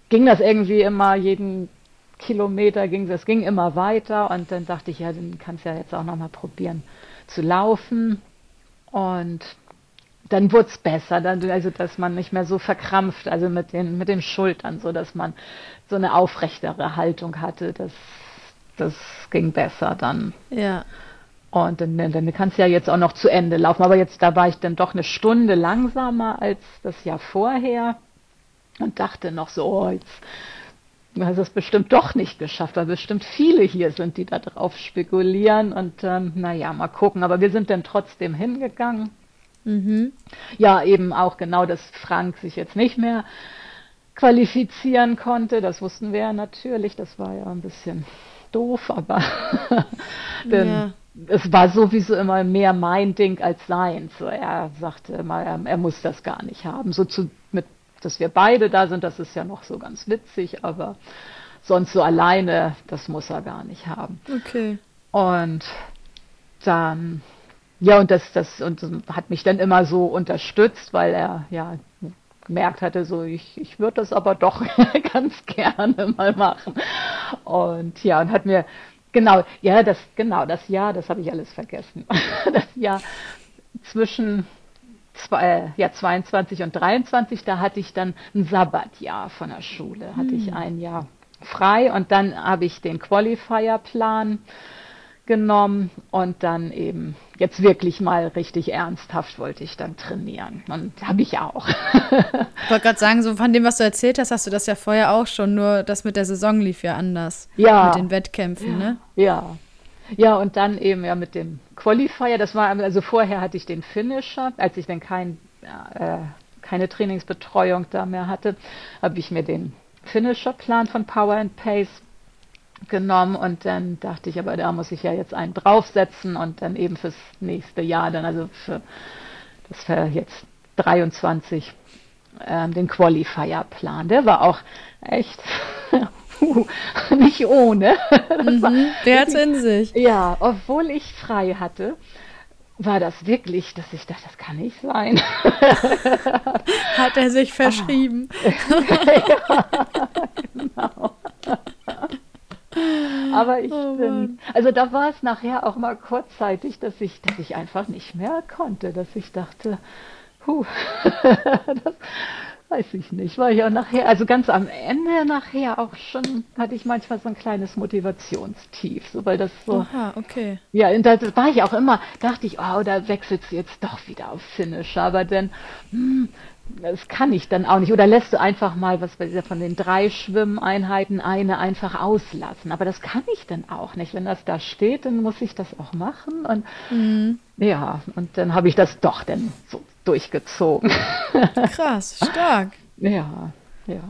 ging das irgendwie immer jeden Kilometer ging das ging immer weiter und dann dachte ich, ja, dann kannst du ja jetzt auch noch mal probieren zu laufen und dann wurde es besser, dann, also dass man nicht mehr so verkrampft, also mit den, mit den Schultern, so dass man so eine aufrechtere Haltung hatte. Das, das ging besser dann. Ja. Und dann, dann kannst du ja jetzt auch noch zu Ende laufen. Aber jetzt, da war ich dann doch eine Stunde langsamer als das Jahr vorher und dachte noch so, oh, jetzt hast es bestimmt doch nicht geschafft, weil bestimmt viele hier sind, die da drauf spekulieren. Und ähm, naja, mal gucken. Aber wir sind dann trotzdem hingegangen. Mhm. Ja, eben auch genau, dass Frank sich jetzt nicht mehr qualifizieren konnte. Das wussten wir ja natürlich. Das war ja ein bisschen doof, aber ja es war sowieso immer mehr mein Ding als sein. So, er sagte immer, er, er, muss das gar nicht haben. So zu, mit, dass wir beide da sind, das ist ja noch so ganz witzig, aber sonst so alleine, das muss er gar nicht haben. Okay. Und dann, ja, und das, das und hat mich dann immer so unterstützt, weil er ja gemerkt hatte, so ich, ich würde das aber doch ganz gerne mal machen. Und ja, und hat mir Genau, ja, das, genau, das Jahr, das habe ich alles vergessen. Das Jahr zwischen zwei, ja, 22 und 23, da hatte ich dann ein Sabbatjahr von der Schule, hatte ich hm. ein Jahr frei und dann habe ich den Qualifier-Plan genommen und dann eben jetzt wirklich mal richtig ernsthaft wollte ich dann trainieren. Und habe ich auch. ich wollte gerade sagen, so von dem, was du erzählt hast, hast du das ja vorher auch schon, nur das mit der Saison lief ja anders. Ja. Mit den Wettkämpfen, ne? Ja. Ja, und dann eben ja mit dem Qualifier, das war, also vorher hatte ich den Finisher, als ich dann kein, äh, keine Trainingsbetreuung da mehr hatte, habe ich mir den Finisher-Plan von Power and Pace genommen und dann dachte ich, aber da muss ich ja jetzt einen draufsetzen und dann eben fürs nächste Jahr, dann also für das für jetzt 23 ähm, den Qualifier-Plan. Der war auch echt nicht ohne. Mhm, der hat in sich. Ja, obwohl ich frei hatte, war das wirklich, dass ich dachte, das kann nicht sein. Hat er sich verschrieben. ja, genau. Aber ich oh bin, also da war es nachher auch mal kurzzeitig, dass ich, dass ich einfach nicht mehr konnte, dass ich dachte, puh, das weiß ich nicht, war ich auch nachher, also ganz am Ende nachher auch schon, hatte ich manchmal so ein kleines Motivationstief, so weil das so. Aha, okay. Ja, und da war ich auch immer, dachte ich, oh, da wechselt sie jetzt doch wieder auf Finnisch, aber dann, hm, das kann ich dann auch nicht. Oder lässt du einfach mal, was weiß ich, von den drei Schwimmeinheiten eine einfach auslassen. Aber das kann ich dann auch nicht. Wenn das da steht, dann muss ich das auch machen. Und mhm. ja, und dann habe ich das doch dann so durchgezogen. Krass, stark. ja, ja.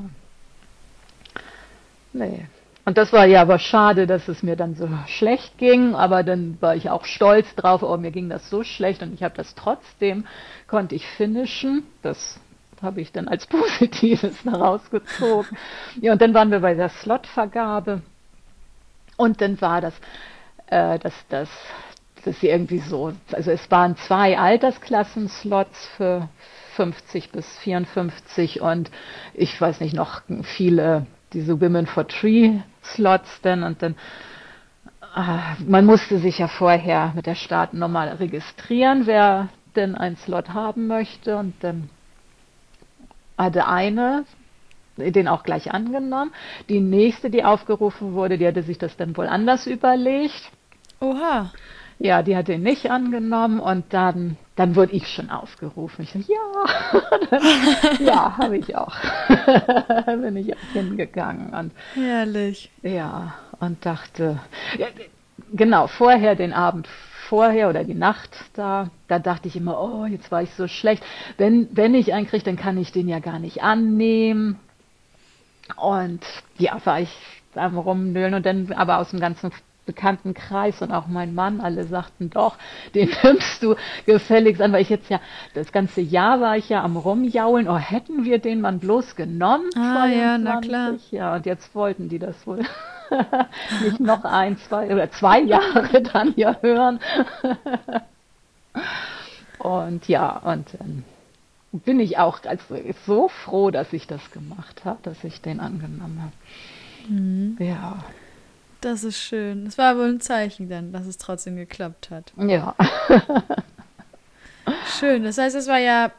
nee. Und das war ja aber schade, dass es mir dann so schlecht ging, aber dann war ich auch stolz drauf, oh, mir ging das so schlecht und ich habe das trotzdem, konnte ich finishen. Das habe ich dann als Positives herausgezogen. Ja, und dann waren wir bei der Slotvergabe und dann war das, äh, das, das, das irgendwie so, also es waren zwei Altersklassen-Slots für 50 bis 54 und ich weiß nicht, noch viele diese Women for Tree Slots denn und dann äh, man musste sich ja vorher mit der Startnummer registrieren, wer denn einen Slot haben möchte und dann hatte eine den auch gleich angenommen. Die nächste, die aufgerufen wurde, die hatte sich das dann wohl anders überlegt. Oha. Ja, die hat ihn nicht angenommen und dann, dann wurde ich schon aufgerufen. Ich so, ja, ja, habe ich auch. Bin ich auch hingegangen und herrlich. Ja, und dachte, ja, genau, vorher den Abend vorher oder die Nacht da, da dachte ich immer, oh, jetzt war ich so schlecht. Wenn, wenn ich einen kriege, dann kann ich den ja gar nicht annehmen. Und ja, war ich am Rumnölen und dann aber aus dem ganzen bekannten Kreis und auch mein Mann, alle sagten doch, den nimmst du gefälligst an, weil ich jetzt ja, das ganze Jahr war ich ja am Rumjaulen, oh, hätten wir den Mann bloß genommen? Ah 22, ja, na klar. Ja, und jetzt wollten die das wohl nicht noch ein, zwei oder zwei Jahre dann hier hören. und ja, und ähm, bin ich auch also so froh, dass ich das gemacht habe, dass ich den angenommen habe. Mhm. Ja. Das ist schön. Das war wohl ein Zeichen dann, dass es trotzdem geklappt hat. Ja. schön. Das heißt, es war ja,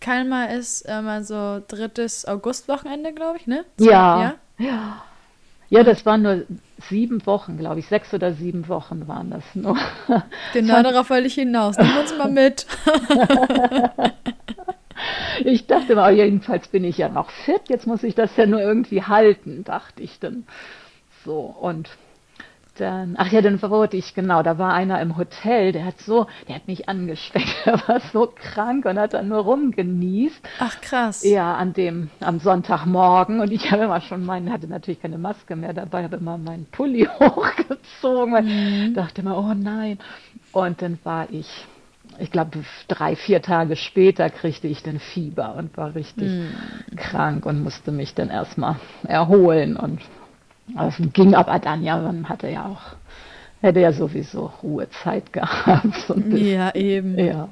Kalmar ist immer so drittes Augustwochenende, glaube ich, ne? So, ja. ja. Ja, das waren nur sieben Wochen, glaube ich. Sechs oder sieben Wochen waren das nur. Genau, darauf wollte ich hinaus. Nimm uns mal mit. ich dachte mal, jedenfalls bin ich ja noch fit. Jetzt muss ich das ja nur irgendwie halten, dachte ich dann. So, und dann, ach ja, dann wurde ich, genau, da war einer im Hotel, der hat so, der hat mich angesteckt, der war so krank und hat dann nur rumgenießt. Ach krass. Ja, an dem, am Sonntagmorgen und ich habe immer schon meinen, hatte natürlich keine Maske mehr dabei, habe immer meinen Pulli hochgezogen, mhm. dachte immer, oh nein. Und dann war ich, ich glaube, drei, vier Tage später kriegte ich dann Fieber und war richtig mhm. krank und musste mich dann erstmal erholen und das ging aber dann ja, man hatte ja auch, hätte ja sowieso Ruhezeit gehabt. So ja, eben. Ja.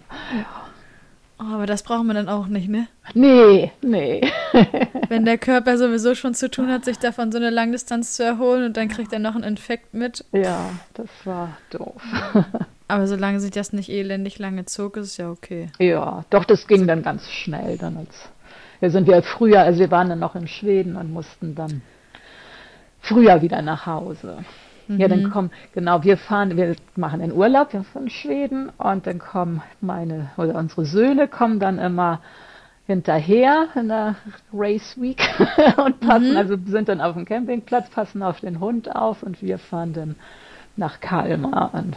Oh, aber das braucht man dann auch nicht, ne? Nee, nee. Wenn der Körper sowieso schon zu tun hat, sich davon so eine Langdistanz zu erholen und dann kriegt er noch einen Infekt mit. Ja, das war doof. Aber solange sich das nicht elendig lange zog, ist es ja okay. Ja, doch, das ging dann ganz schnell. Dann als, wir sind ja früher, also wir waren dann noch in Schweden und mussten dann früher wieder nach Hause. Mhm. Ja, dann mhm. kommen, genau, wir fahren, wir machen den Urlaub, von Schweden und dann kommen meine oder unsere Söhne kommen dann immer hinterher in der Race Week und passen, mhm. also sind dann auf dem Campingplatz, passen auf den Hund auf und wir fahren dann nach Kalmar und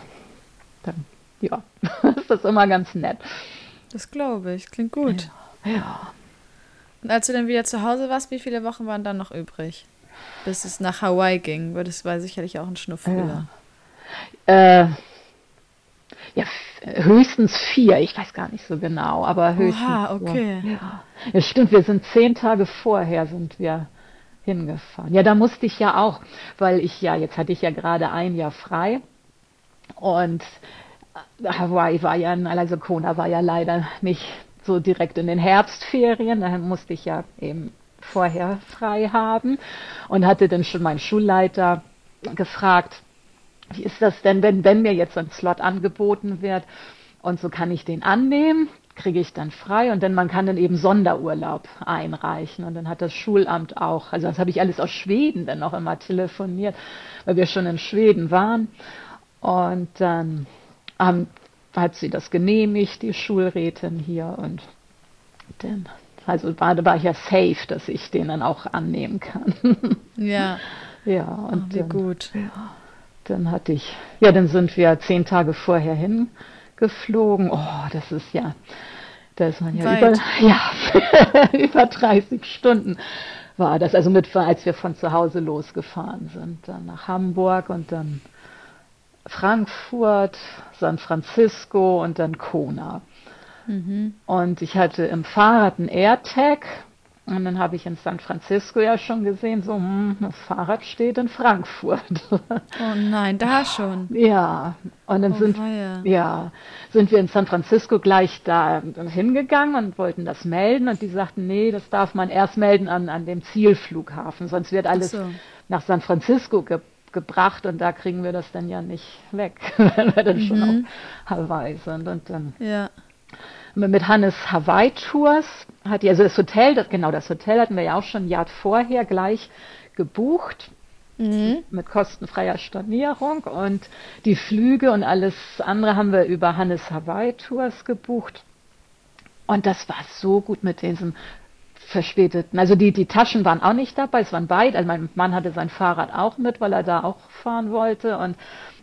dann, ja, ist das immer ganz nett. Das glaube ich, klingt gut. Ja. ja. Und als du dann wieder zu Hause warst, wie viele Wochen waren dann noch übrig? Bis es nach Hawaii ging, weil das war sicherlich auch ein Schnuff früher. Ja. Äh, ja, höchstens vier, ich weiß gar nicht so genau, aber höchstens. Oha, okay. Ja. ja, stimmt, wir sind zehn Tage vorher sind wir hingefahren. Ja, da musste ich ja auch, weil ich ja, jetzt hatte ich ja gerade ein Jahr frei und Hawaii war ja, also Kona war ja leider nicht so direkt in den Herbstferien, da musste ich ja eben vorher frei haben und hatte dann schon meinen Schulleiter gefragt, wie ist das denn, wenn, wenn mir jetzt ein Slot angeboten wird und so kann ich den annehmen, kriege ich dann frei und dann man kann dann eben Sonderurlaub einreichen und dann hat das Schulamt auch, also das habe ich alles aus Schweden dann auch immer telefoniert, weil wir schon in Schweden waren und dann ähm, hat sie das genehmigt, die Schulrätin hier und dann also war, war ich ja safe, dass ich den dann auch annehmen kann. ja. Ja, und oh, dann, gut. Dann hatte ich, ja, dann sind wir zehn Tage vorher hingeflogen. Oh, das ist ja, da ist man ja Weit. über, ja, über 30 Stunden war das, also mit, als wir von zu Hause losgefahren sind, dann nach Hamburg und dann Frankfurt, San Francisco und dann Kona. Mhm. Und ich hatte im Fahrrad einen AirTag und dann habe ich in San Francisco ja schon gesehen, so, hm, das Fahrrad steht in Frankfurt. Oh nein, da schon. Ja, und dann oh, sind, ja, sind wir in San Francisco gleich da hingegangen und wollten das melden und die sagten, nee, das darf man erst melden an, an dem Zielflughafen, sonst wird alles so. nach San Francisco ge gebracht und da kriegen wir das dann ja nicht weg, wenn wir dann mhm. schon auf Hawaii sind. Und dann ja mit Hannes Hawaii Tours hat die, also das Hotel, das, genau das Hotel hatten wir ja auch schon ein Jahr vorher gleich gebucht. Mhm. Mit kostenfreier Stornierung und die Flüge und alles andere haben wir über Hannes Hawaii Tours gebucht. Und das war so gut mit diesem verspäteten. Also die, die Taschen waren auch nicht dabei, es waren beide, also mein Mann hatte sein Fahrrad auch mit, weil er da auch fahren wollte und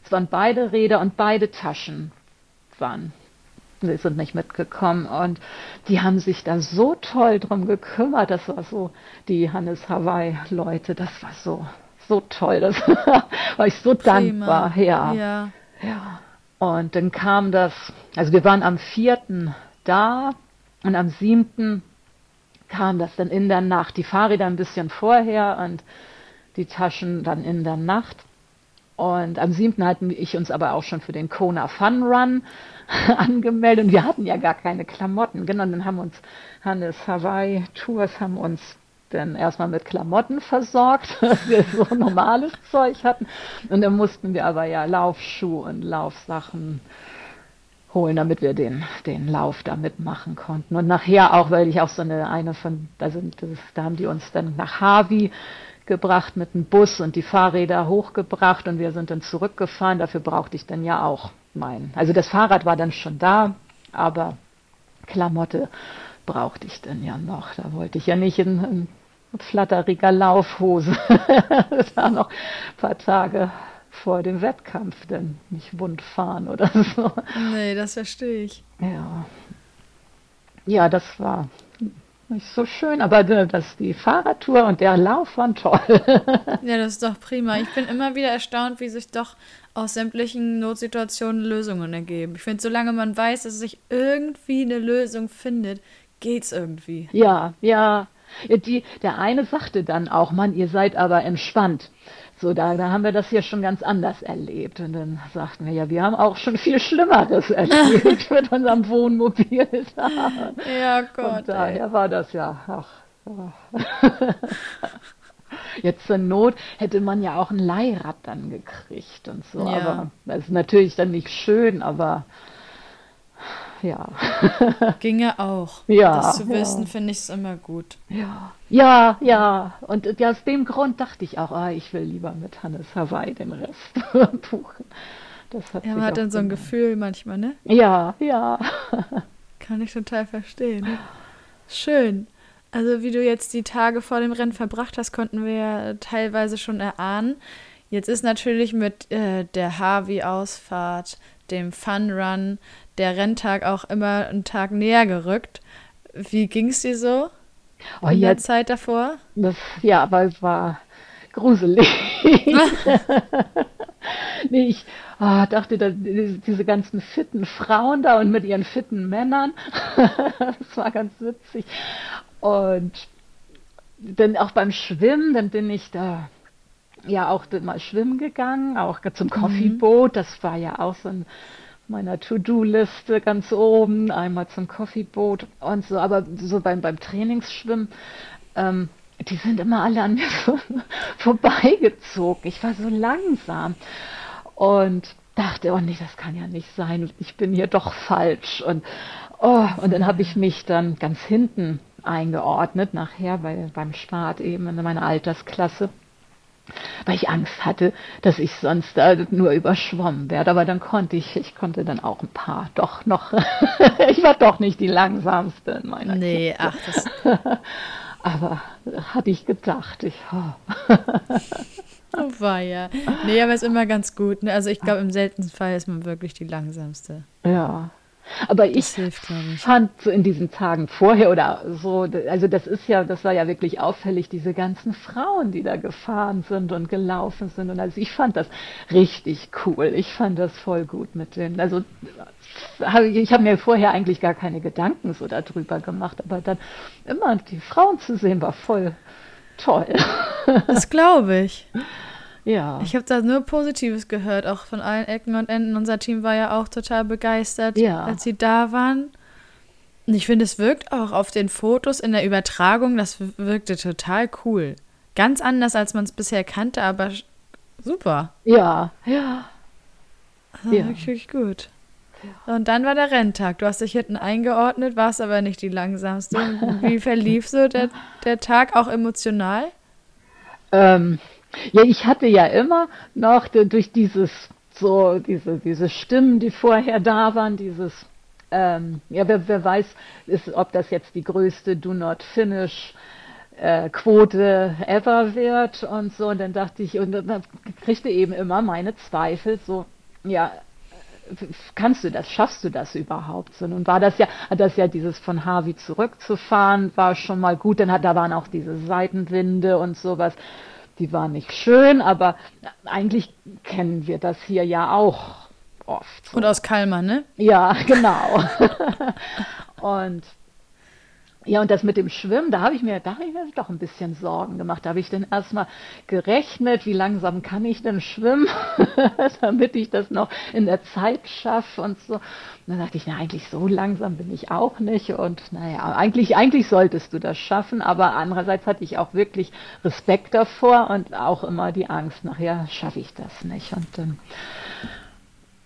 es waren beide Räder und beide Taschen waren sie sind nicht mitgekommen. Und die haben sich da so toll drum gekümmert. Das war so, die Hannes Hawaii-Leute, das war so, so toll. Das war ich so Prima. dankbar. Ja. ja. ja. Und dann kam das, also wir waren am vierten da und am siebten kam das dann in der Nacht. Die Fahrräder ein bisschen vorher und die Taschen dann in der Nacht. Und am siebten hatten ich uns aber auch schon für den Kona Fun Run angemeldet. Und wir hatten ja gar keine Klamotten. Genau, dann haben uns Hannes Hawaii Tours haben uns dann erstmal mit Klamotten versorgt, dass wir so normales Zeug hatten. Und dann mussten wir aber ja Laufschuhe und Laufsachen holen, damit wir den, den Lauf da mitmachen konnten. Und nachher auch, weil ich auch so eine, eine von, da sind, da haben die uns dann nach Harvey gebracht mit dem Bus und die Fahrräder hochgebracht und wir sind dann zurückgefahren. Dafür brauchte ich dann ja auch mein. Also das Fahrrad war dann schon da, aber Klamotte brauchte ich dann ja noch. Da wollte ich ja nicht in, in flatteriger Laufhose da noch ein paar Tage vor dem Wettkampf denn mich wund fahren oder so. Nee, das verstehe ich. Ja. Ja, das war nicht so schön, aber das, die Fahrradtour und der Lauf waren toll. ja, das ist doch prima. Ich bin immer wieder erstaunt, wie sich doch aus sämtlichen Notsituationen Lösungen ergeben. Ich finde, solange man weiß, dass sich irgendwie eine Lösung findet, geht's irgendwie. Ja, ja. Die, der eine sagte dann auch, Mann, ihr seid aber entspannt. So, da, da haben wir das hier schon ganz anders erlebt. Und dann sagten wir, ja, wir haben auch schon viel Schlimmeres erlebt mit unserem Wohnmobil. ja, Gott. Und daher ey. war das ja, ach, ja. Jetzt zur Not hätte man ja auch ein Leihrad dann gekriegt und so. Ja. Aber das ist natürlich dann nicht schön, aber ja. Ginge auch. Ja. Das zu wissen, ja. finde ich es immer gut. Ja. Ja, ja. Und ja, aus dem Grund dachte ich auch, ah, ich will lieber mit Hannes Hawaii den Rest buchen. Das hat ja, man hat dann so ein Gefühl manchmal, ne? Ja, ja. Kann ich total verstehen. Schön. Also wie du jetzt die Tage vor dem Rennen verbracht hast, konnten wir ja teilweise schon erahnen. Jetzt ist natürlich mit äh, der Harvey-Ausfahrt, dem Fun Run, der Renntag auch immer einen Tag näher gerückt. Wie ging es dir so oh, in der Zeit davor? Das, ja, aber es war gruselig. nee, ich oh, dachte, da, diese ganzen fitten Frauen da und mit ihren fitten Männern, das war ganz witzig. Und dann auch beim Schwimmen, dann bin ich da ja auch mal schwimmen gegangen, auch zum Coffeeboot. Das war ja auch so ein meiner To-Do-Liste ganz oben, einmal zum Coffeeboot und so, aber so beim, beim Trainingsschwimmen, ähm, die sind immer alle an mir vorbeigezogen. Ich war so langsam und dachte, oh nee, das kann ja nicht sein, ich bin hier doch falsch. Und, oh, und dann habe ich mich dann ganz hinten eingeordnet, nachher bei, beim Start eben in meiner Altersklasse weil ich Angst hatte, dass ich sonst da nur überschwommen werde. Aber dann konnte ich, ich konnte dann auch ein paar, doch noch, ich war doch nicht die langsamste in meiner Nee, Klasse. ach, das. aber hatte ich gedacht, ich. Oh. oh war ja. Nee, aber ist immer ganz gut. Ne? Also ich glaube, im seltensten Fall ist man wirklich die langsamste. Ja. Aber ich, hilft, ich. fand so in diesen Tagen vorher oder so, also das ist ja, das war ja wirklich auffällig, diese ganzen Frauen, die da gefahren sind und gelaufen sind. Und also ich fand das richtig cool. Ich fand das voll gut mit denen. Also ich habe mir vorher eigentlich gar keine Gedanken so darüber gemacht, aber dann immer die Frauen zu sehen, war voll toll. Das glaube ich. Ja. Ich habe da nur Positives gehört, auch von allen Ecken und Enden. Unser Team war ja auch total begeistert, Ja. als sie da waren. Und ich finde, es wirkt auch auf den Fotos in der Übertragung, das wirkte total cool. Ganz anders, als man es bisher kannte, aber super. Ja, ja. War Ja. wirklich, gut. Und dann war der Renntag. Du hast dich hinten eingeordnet, warst aber nicht die langsamste. Wie verlief so der, der Tag, auch emotional? Ähm, ja, ich hatte ja immer noch durch dieses, so, diese, diese Stimmen, die vorher da waren, dieses, ähm, ja, wer, wer weiß, ist, ob das jetzt die größte Do Not Finish äh, Quote ever wird und so. Und dann dachte ich, und dann kriegte eben immer meine Zweifel, so, ja, kannst du das, schaffst du das überhaupt? So, nun war das ja, hat das ja dieses von Harvey zurückzufahren, war schon mal gut, dann hat, da waren auch diese Seitenwinde und sowas, die waren nicht schön, aber eigentlich kennen wir das hier ja auch oft. So. Und aus Kalmar, ne? Ja, genau. und ja, und das mit dem Schwimmen, da habe ich mir, da habe ich mir doch ein bisschen Sorgen gemacht. Da habe ich dann erstmal gerechnet, wie langsam kann ich denn schwimmen, damit ich das noch in der Zeit schaffe und so. Und dann dachte ich, na, eigentlich so langsam bin ich auch nicht. Und naja, eigentlich, eigentlich solltest du das schaffen, aber andererseits hatte ich auch wirklich Respekt davor und auch immer die Angst, nachher schaffe ich das nicht. Und dann,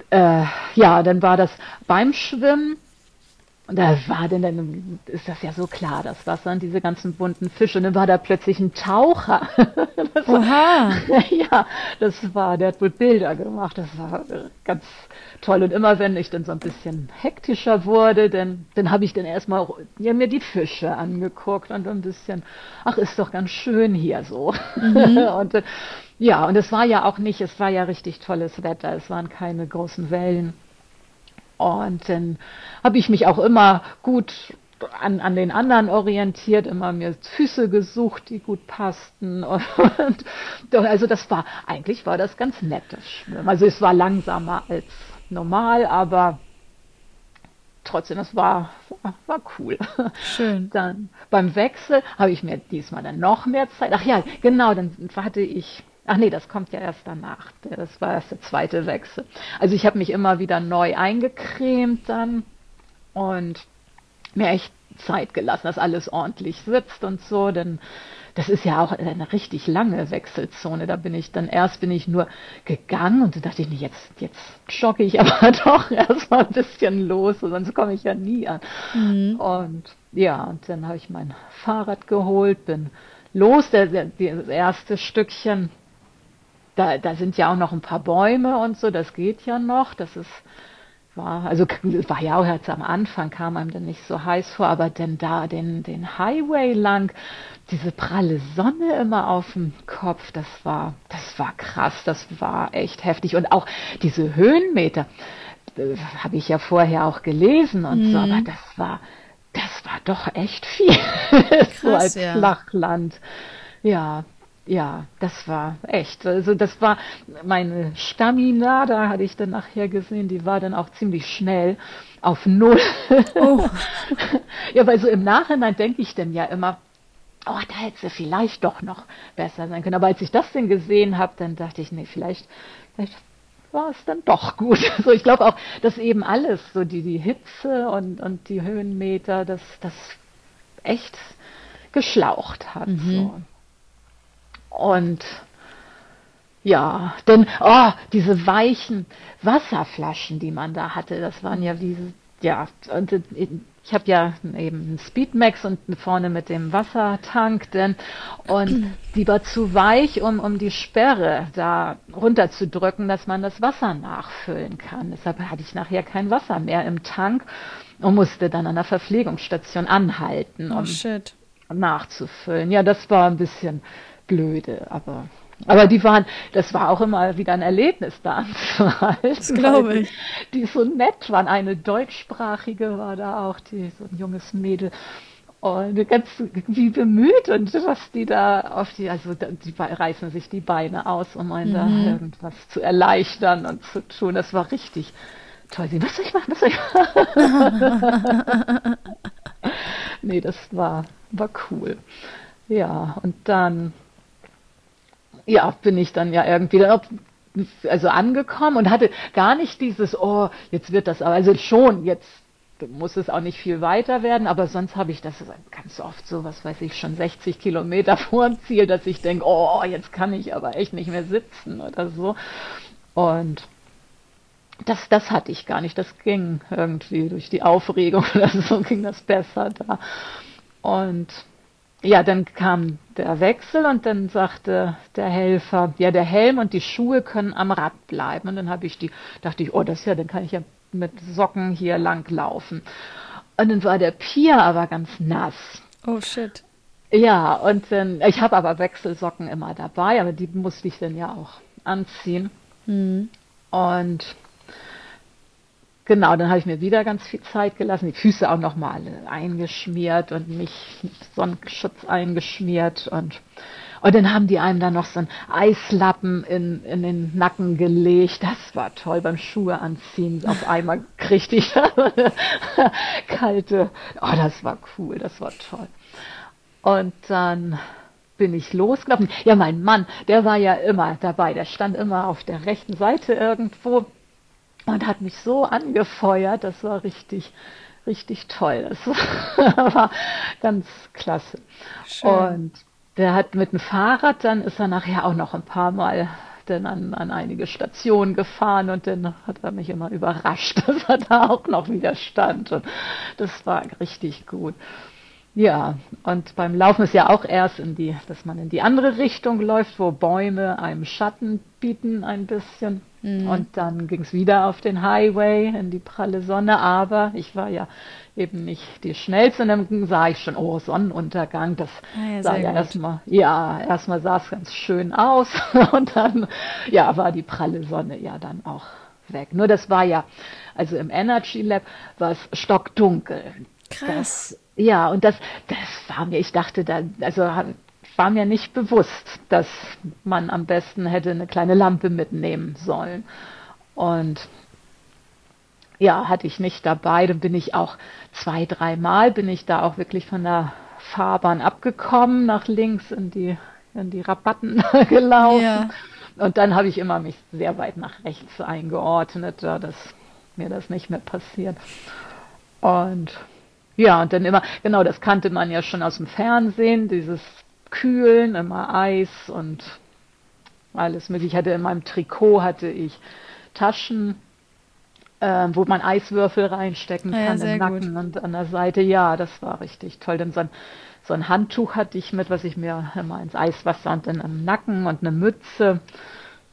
äh, ja, dann war das beim Schwimmen. Und da war denn, dann ist das ja so klar, das Wasser und diese ganzen bunten Fische. Und dann war da plötzlich ein Taucher. Das war, Oha. ja, das war, der hat wohl Bilder gemacht. Das war ganz toll. Und immer wenn ich dann so ein bisschen hektischer wurde, dann, dann habe ich dann erstmal ja, mir die Fische angeguckt und ein bisschen, ach, ist doch ganz schön hier so. und äh, ja, und es war ja auch nicht, es war ja richtig tolles Wetter. Es waren keine großen Wellen. Und dann habe ich mich auch immer gut an, an den anderen orientiert, immer mir Füße gesucht, die gut passten. Und, doch, also das war, eigentlich war das ganz nettes Schwimmen. Also es war langsamer als normal, aber trotzdem, es war, war, war cool. Schön. Dann beim Wechsel habe ich mir diesmal dann noch mehr Zeit. Ach ja, genau, dann hatte ich. Ach nee, das kommt ja erst danach. Das war erst der zweite Wechsel. Also ich habe mich immer wieder neu eingecremt dann und mir echt Zeit gelassen, dass alles ordentlich sitzt und so. Denn das ist ja auch eine richtig lange Wechselzone. Da bin ich dann erst bin ich nur gegangen und dann dachte ich, nee, jetzt, jetzt jogge ich aber doch erst mal ein bisschen los, sonst komme ich ja nie an. Und ja, und dann habe ich mein Fahrrad geholt, bin los, der, der, das erste Stückchen. Da, da sind ja auch noch ein paar Bäume und so, das geht ja noch. Das ist, war, also war ja auch jetzt am Anfang, kam einem dann nicht so heiß vor, aber denn da den, den Highway lang, diese pralle Sonne immer auf dem Kopf, das war, das war krass, das war echt heftig. Und auch diese Höhenmeter, äh, habe ich ja vorher auch gelesen und so, aber das war, das war doch echt viel. so Krass, als ja. Flachland. Ja, ja, das war echt. Also das war meine Stamina, da hatte ich dann nachher gesehen, die war dann auch ziemlich schnell auf Null. Oh. ja, weil so im Nachhinein denke ich dann ja immer, oh, da hätte sie vielleicht doch noch besser sein können. Aber als ich das denn gesehen habe, dann dachte ich, nee, vielleicht, vielleicht war es dann doch gut. So, ich glaube auch, dass eben alles, so die, die Hitze und, und die Höhenmeter, das, das echt geschlaucht hat. So. Und ja, denn oh, diese weichen Wasserflaschen, die man da hatte, das waren ja diese, ja, und ich habe ja eben einen Speedmax und vorne mit dem Wassertank, denn und die war zu weich, um, um die Sperre da runterzudrücken, dass man das Wasser nachfüllen kann. Deshalb hatte ich nachher kein Wasser mehr im Tank und musste dann an der Verpflegungsstation anhalten, Oh um shit. nachzufüllen. Ja, das war ein bisschen blöde, aber Aber die waren, das war auch immer wieder ein Erlebnis da anzuhalten. Das glaube ich. Die, die so nett waren. Eine deutschsprachige war da auch, die, so ein junges Mädel. Und ganz wie bemüht und was die da auf die, also die reißen sich die Beine aus, um einen mhm. da irgendwas zu erleichtern und zu tun. Das war richtig toll. Was soll ich machen? Was soll ich machen? nee, das war, war cool. Ja, und dann ja, bin ich dann ja irgendwie also angekommen und hatte gar nicht dieses, oh, jetzt wird das, also schon, jetzt muss es auch nicht viel weiter werden, aber sonst habe ich das ganz oft so, was weiß ich, schon 60 Kilometer vor dem Ziel, dass ich denke, oh, jetzt kann ich aber echt nicht mehr sitzen oder so. Und das, das hatte ich gar nicht, das ging irgendwie durch die Aufregung oder so ging das besser da. Und ja, dann kam der Wechsel und dann sagte der Helfer, ja, der Helm und die Schuhe können am Rad bleiben. Und dann habe ich die, dachte ich, oh, das ja, dann kann ich ja mit Socken hier lang laufen. Und dann war der Pier aber ganz nass. Oh shit. Ja, und dann, ich habe aber Wechselsocken immer dabei, aber die musste ich dann ja auch anziehen. Mhm. Und Genau, dann habe ich mir wieder ganz viel Zeit gelassen, die Füße auch nochmal eingeschmiert und mich mit Sonnenschutz eingeschmiert und und dann haben die einem dann noch so einen Eislappen in, in den Nacken gelegt. Das war toll beim Schuhe anziehen. Auf einmal kriegte ich kalte. Oh, das war cool, das war toll. Und dann bin ich losgelaufen. Ja, mein Mann, der war ja immer dabei. Der stand immer auf der rechten Seite irgendwo und hat mich so angefeuert, das war richtig, richtig toll. Das war ganz klasse. Schön. Und der hat mit dem Fahrrad, dann ist er nachher auch noch ein paar Mal dann an, an einige Stationen gefahren und dann hat er mich immer überrascht, dass er da auch noch wieder stand. Und das war richtig gut. Ja, und beim Laufen ist ja auch erst in die, dass man in die andere Richtung läuft, wo Bäume einem Schatten bieten ein bisschen. Mhm. Und dann ging es wieder auf den Highway in die pralle Sonne, aber ich war ja eben nicht die schnellste und dann sah ich schon, oh, Sonnenuntergang, das ah ja, sah ja erstmal, ja, erstmal sah es ganz schön aus und dann, ja, war die pralle Sonne ja dann auch weg. Nur das war ja, also im Energy Lab war es stockdunkel. Krass. Das, ja, und das, das war mir, ich dachte da, also war mir nicht bewusst, dass man am besten hätte eine kleine Lampe mitnehmen sollen. Und ja, hatte ich nicht dabei. Dann bin ich auch zwei, dreimal bin ich da auch wirklich von der Fahrbahn abgekommen, nach links in die, in die Rabatten gelaufen. Ja. Und dann habe ich immer mich sehr weit nach rechts eingeordnet, dass mir das nicht mehr passiert. Und ja, und dann immer, genau, das kannte man ja schon aus dem Fernsehen, dieses Kühlen, immer Eis und alles mögliche. Ich hatte in meinem Trikot hatte ich Taschen, äh, wo man Eiswürfel reinstecken ah kann ja, im Nacken gut. und an der Seite. Ja, das war richtig toll. Denn so ein, so ein Handtuch hatte ich mit, was ich mir immer ins Eiswasser und dann am Nacken und eine Mütze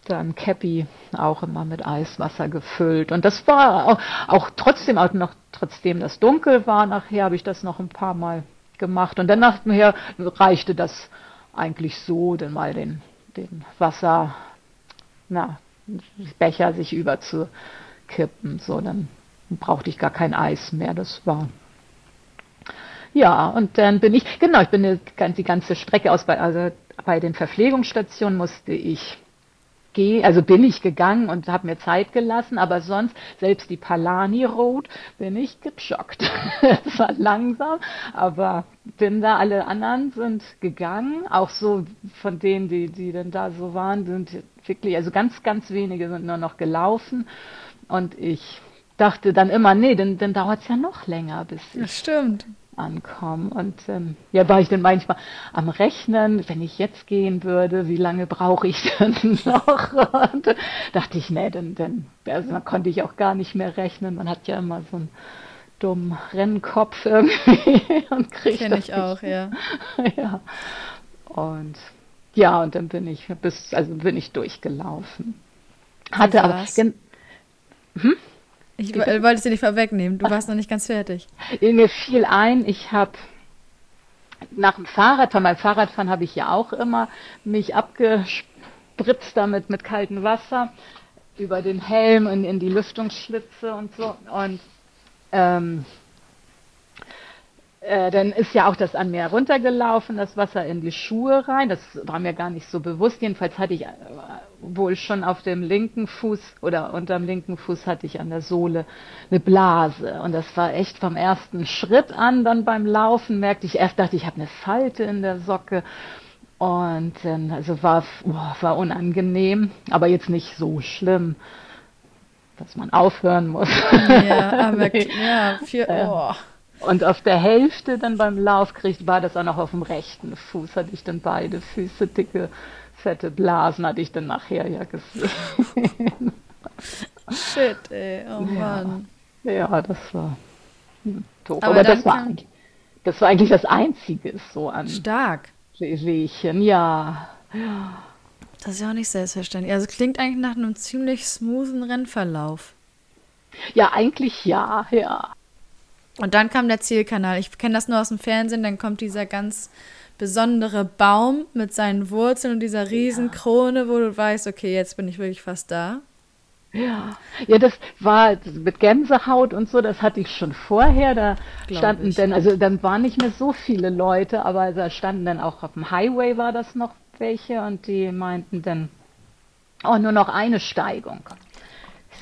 dann Cappy auch immer mit Eiswasser gefüllt. Und das war auch, auch trotzdem, auch noch trotzdem das dunkel war, nachher habe ich das noch ein paar Mal gemacht. Und dann nachher reichte das eigentlich so, denn mal den, den Wasser, na, Becher sich überzukippen. So, dann brauchte ich gar kein Eis mehr. Das war ja, und dann bin ich, genau, ich bin die ganze Strecke aus, also bei den Verpflegungsstationen musste ich gehe, also bin ich gegangen und habe mir Zeit gelassen, aber sonst, selbst die Palani Road, bin ich geschockt. es war langsam, aber bin da, alle anderen sind gegangen, auch so von denen, die, die denn da so waren, sind wirklich, also ganz, ganz wenige sind nur noch gelaufen. Und ich dachte dann immer, nee, dann, dann dauert es ja noch länger, bis ich das stimmt ankommen. Und ähm, ja, war ich dann manchmal am Rechnen, wenn ich jetzt gehen würde, wie lange brauche ich denn noch? Und äh, dachte ich, nee, dann, dann also, dann konnte ich auch gar nicht mehr rechnen. Man hat ja immer so einen dummen Rennkopf irgendwie und kriegt Kenne ich auch, ja. ja. Und ja, und dann bin ich bis, also bin ich durchgelaufen. Hatte aber. Hm? Ich wollte es dir nicht vorwegnehmen, du warst noch nicht ganz fertig. Mir fiel ein, ich habe nach dem Fahrradfahren, beim Fahrradfahren habe ich ja auch immer mich abge, spritzt damit mit kaltem Wasser über den Helm und in die Lüftungsschlitze und so. Und ähm, äh, dann ist ja auch das an mir runtergelaufen, das Wasser in die Schuhe rein. Das war mir gar nicht so bewusst. Jedenfalls hatte ich äh, wohl schon auf dem linken Fuß oder unterm linken Fuß hatte ich an der Sohle eine Blase. Und das war echt vom ersten Schritt an, dann beim Laufen merkte ich, erst dachte ich, ich habe eine Falte in der Socke. Und dann, also war, oh, war unangenehm, aber jetzt nicht so schlimm, dass man aufhören muss. Ja, aber ja, für, oh. Und auf der Hälfte dann beim Lauf kriegt, war das auch noch auf dem rechten Fuß, hatte ich dann beide Füße, dicke, fette Blasen, hatte ich dann nachher ja gesehen. Shit, ey, oh Mann. Ja, das war doof. Aber, Aber das, war das war eigentlich das Einzige so an Stark. Wehchen, ja. Das ist ja auch nicht selbstverständlich. Also klingt eigentlich nach einem ziemlich smoothen Rennverlauf. Ja, eigentlich ja, ja. Und dann kam der Zielkanal. Ich kenne das nur aus dem Fernsehen. Dann kommt dieser ganz besondere Baum mit seinen Wurzeln und dieser riesen Krone, wo du weißt, okay, jetzt bin ich wirklich fast da. Ja, ja, das war mit Gänsehaut und so, das hatte ich schon vorher. Da Glaub standen ich. dann, also dann waren nicht mehr so viele Leute, aber da standen dann auch auf dem Highway war das noch welche und die meinten dann, oh, nur noch eine Steigung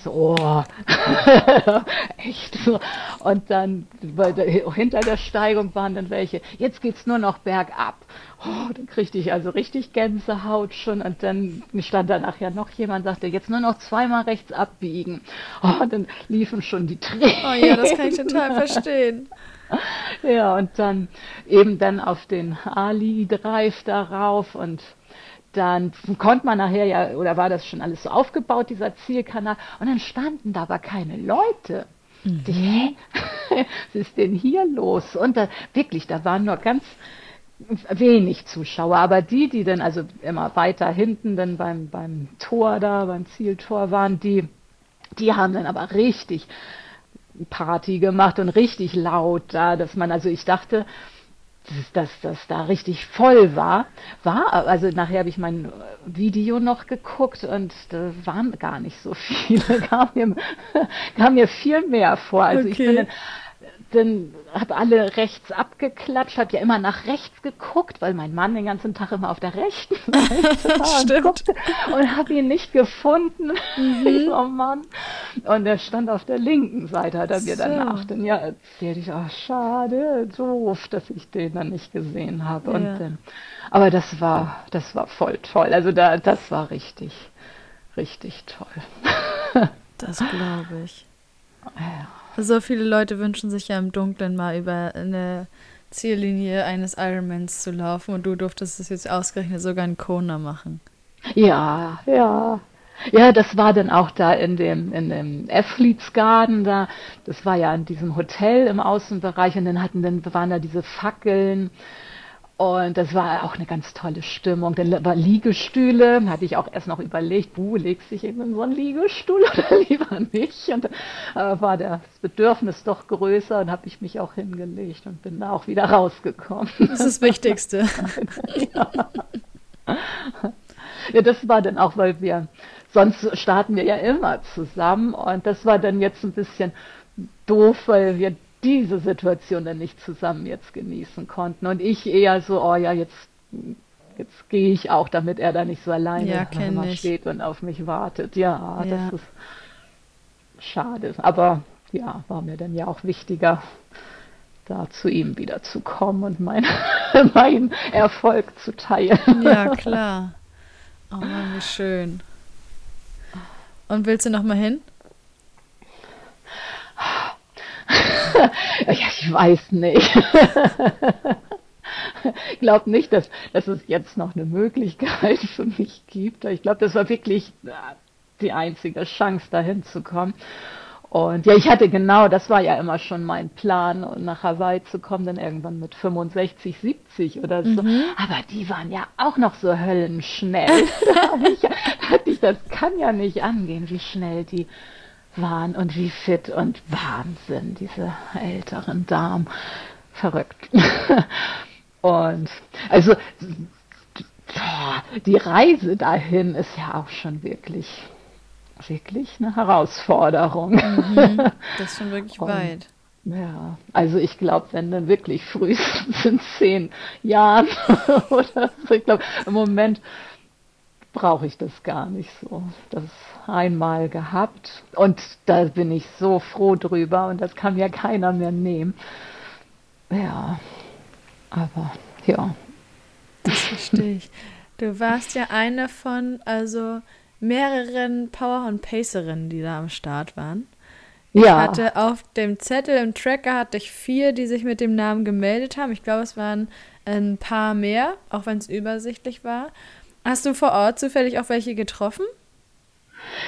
so, echt so. Und dann der, hinter der Steigung waren dann welche, jetzt geht's nur noch bergab. Oh, dann kriegte ich also richtig Gänsehaut schon und dann stand da nachher noch jemand, sagte, jetzt nur noch zweimal rechts abbiegen. Oh, dann liefen schon die Tränen. Oh ja, das kann ich total verstehen. Ja, und dann eben dann auf den Ali Drive darauf und dann konnte man nachher ja, oder war das schon alles so aufgebaut, dieser Zielkanal, und dann standen da aber keine Leute. Mhm. Die, hä? Was ist denn hier los? Und da, wirklich, da waren nur ganz wenig Zuschauer, aber die, die dann also immer weiter hinten dann beim, beim Tor da, beim Zieltor waren, die, die haben dann aber richtig Party gemacht und richtig laut da, dass man, also ich dachte, dass das da richtig voll war, war, also nachher habe ich mein Video noch geguckt und da waren gar nicht so viele, kam mir, kam mir viel mehr vor. Also okay. ich bin dann dann habe alle rechts abgeklatscht, habe ja immer nach rechts geguckt, weil mein Mann den ganzen Tag immer auf der rechten Seite war und, und habe ihn nicht gefunden. Mhm. oh Mann. Und er stand auf der linken Seite, hat er mir so. danach dann ja erzählt. Ich, oh, schade, doof, dass ich den dann nicht gesehen habe. Ja. Und dann, aber das war, das war voll toll. Also da, das war richtig, richtig toll. das glaube ich. Ja. So viele Leute wünschen sich ja im Dunkeln mal über eine Ziellinie eines Ironmans zu laufen und du durftest es jetzt ausgerechnet sogar in Kona machen. Ja, ja. Ja, das war dann auch da in dem, in dem Athletes Garden da. Das war ja in diesem Hotel im Außenbereich und dann hatten dann waren da diese Fackeln und das war auch eine ganz tolle Stimmung. Dann war Liegestühle, hatte ich auch erst noch überlegt, wo legst du dich in so einen Liegestuhl oder lieber nicht? Und äh, war das Bedürfnis doch größer und habe ich mich auch hingelegt und bin da auch wieder rausgekommen. Das ist das Wichtigste. ja. ja, das war dann auch, weil wir, sonst starten wir ja immer zusammen und das war dann jetzt ein bisschen doof, weil wir diese Situation dann nicht zusammen jetzt genießen konnten. Und ich eher so, oh ja, jetzt, jetzt gehe ich auch, damit er da nicht so alleine ja, steht und auf mich wartet. Ja, ja, das ist schade. Aber ja, war mir dann ja auch wichtiger, da zu ihm wieder zu kommen und mein, meinen Erfolg zu teilen. Ja, klar. Oh Mann, wie schön. Und willst du noch mal hin? Ja, ich weiß nicht. ich glaube nicht, dass, dass es jetzt noch eine Möglichkeit für mich gibt. Ich glaube, das war wirklich äh, die einzige Chance, dahin zu kommen. Und ja, ich hatte genau, das war ja immer schon mein Plan, nach Hawaii zu kommen, dann irgendwann mit 65, 70 oder so. Mhm. Aber die waren ja auch noch so höllenschnell. da ich, dachte ich, das kann ja nicht angehen, wie schnell die waren und wie fit und Wahnsinn, diese älteren Damen. Verrückt. und also die Reise dahin ist ja auch schon wirklich, wirklich eine Herausforderung. Mhm, das ist schon wirklich Und, weit. Ja, also ich glaube, wenn dann wirklich frühestens in zehn Jahren oder so, ich glaube, im Moment brauche ich das gar nicht so. Das einmal gehabt und da bin ich so froh drüber und das kann mir keiner mehr nehmen. Ja, aber ja. Das verstehe ich. Du warst ja eine von also mehreren Power- und Pacerinnen, die da am Start waren. Ich ja. hatte auf dem Zettel im Tracker hatte ich vier, die sich mit dem Namen gemeldet haben. Ich glaube, es waren ein paar mehr, auch wenn es übersichtlich war. Hast du vor Ort zufällig auch welche getroffen?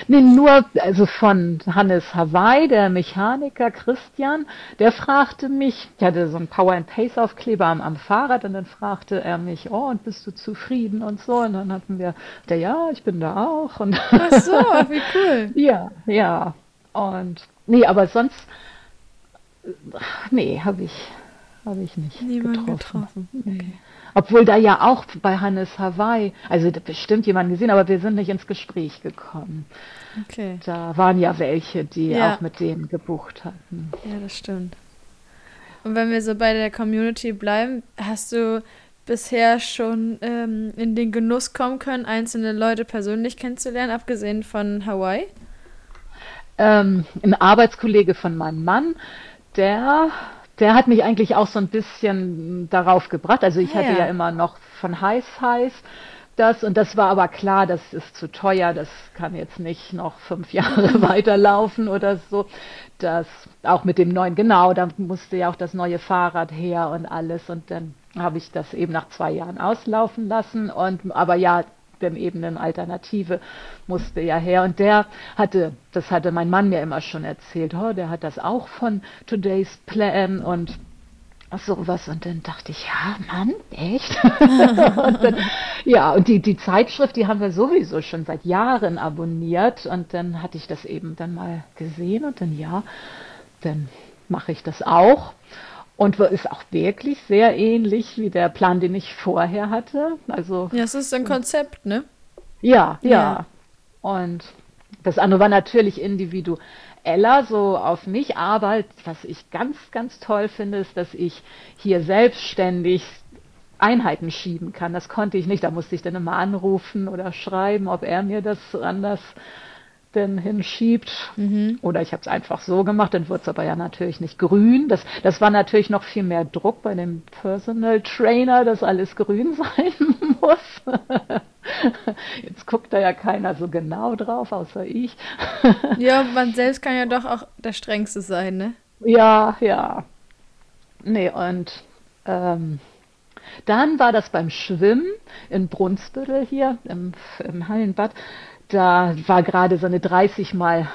Nee, nur, also von Hannes Hawaii, der Mechaniker Christian, der fragte mich, ich hatte so einen Power and Pace Aufkleber am, am Fahrrad und dann fragte er mich, oh, und bist du zufrieden und so. Und dann hatten wir, der, ja, ich bin da auch. Und Ach so, wie cool. ja, ja. Und nee, aber sonst, nee, habe ich, habe ich nicht Niemand getroffen. getroffen. Nee. Obwohl da ja auch bei Hannes Hawaii, also bestimmt jemand gesehen, aber wir sind nicht ins Gespräch gekommen. Okay. Da waren ja welche, die ja. auch mit denen gebucht hatten. Ja, das stimmt. Und wenn wir so bei der Community bleiben, hast du bisher schon ähm, in den Genuss kommen können, einzelne Leute persönlich kennenzulernen, abgesehen von Hawaii? Ähm, ein Arbeitskollege von meinem Mann, der der hat mich eigentlich auch so ein bisschen darauf gebracht. Also ich ah, hatte ja. ja immer noch von heiß heiß das und das war aber klar, das ist zu teuer, das kann jetzt nicht noch fünf Jahre weiterlaufen oder so. Das auch mit dem neuen, genau, da musste ja auch das neue Fahrrad her und alles und dann habe ich das eben nach zwei Jahren auslaufen lassen und aber ja, denn eben eine Alternative musste ja her. Und der hatte, das hatte mein Mann mir immer schon erzählt, oh, der hat das auch von Today's Plan und sowas. Und dann dachte ich, ja, Mann, echt? und dann, ja, und die, die Zeitschrift, die haben wir sowieso schon seit Jahren abonniert. Und dann hatte ich das eben dann mal gesehen und dann, ja, dann mache ich das auch. Und ist auch wirklich sehr ähnlich wie der Plan, den ich vorher hatte. Also, ja, es ist ein Konzept, ne? Ja, ja, ja. Und das andere war natürlich individueller, so auf mich. Aber was ich ganz, ganz toll finde, ist, dass ich hier selbstständig Einheiten schieben kann. Das konnte ich nicht. Da musste ich dann immer anrufen oder schreiben, ob er mir das anders denn hinschiebt. Mhm. Oder ich habe es einfach so gemacht, dann wird es aber ja natürlich nicht grün. Das, das war natürlich noch viel mehr Druck bei dem Personal Trainer, dass alles grün sein muss. Jetzt guckt da ja keiner so genau drauf, außer ich. ja, man selbst kann ja doch auch der Strengste sein, ne? Ja, ja. Nee, und ähm, dann war das beim Schwimmen in Brunsbüttel hier im, im Hallenbad da war gerade so eine 30 mal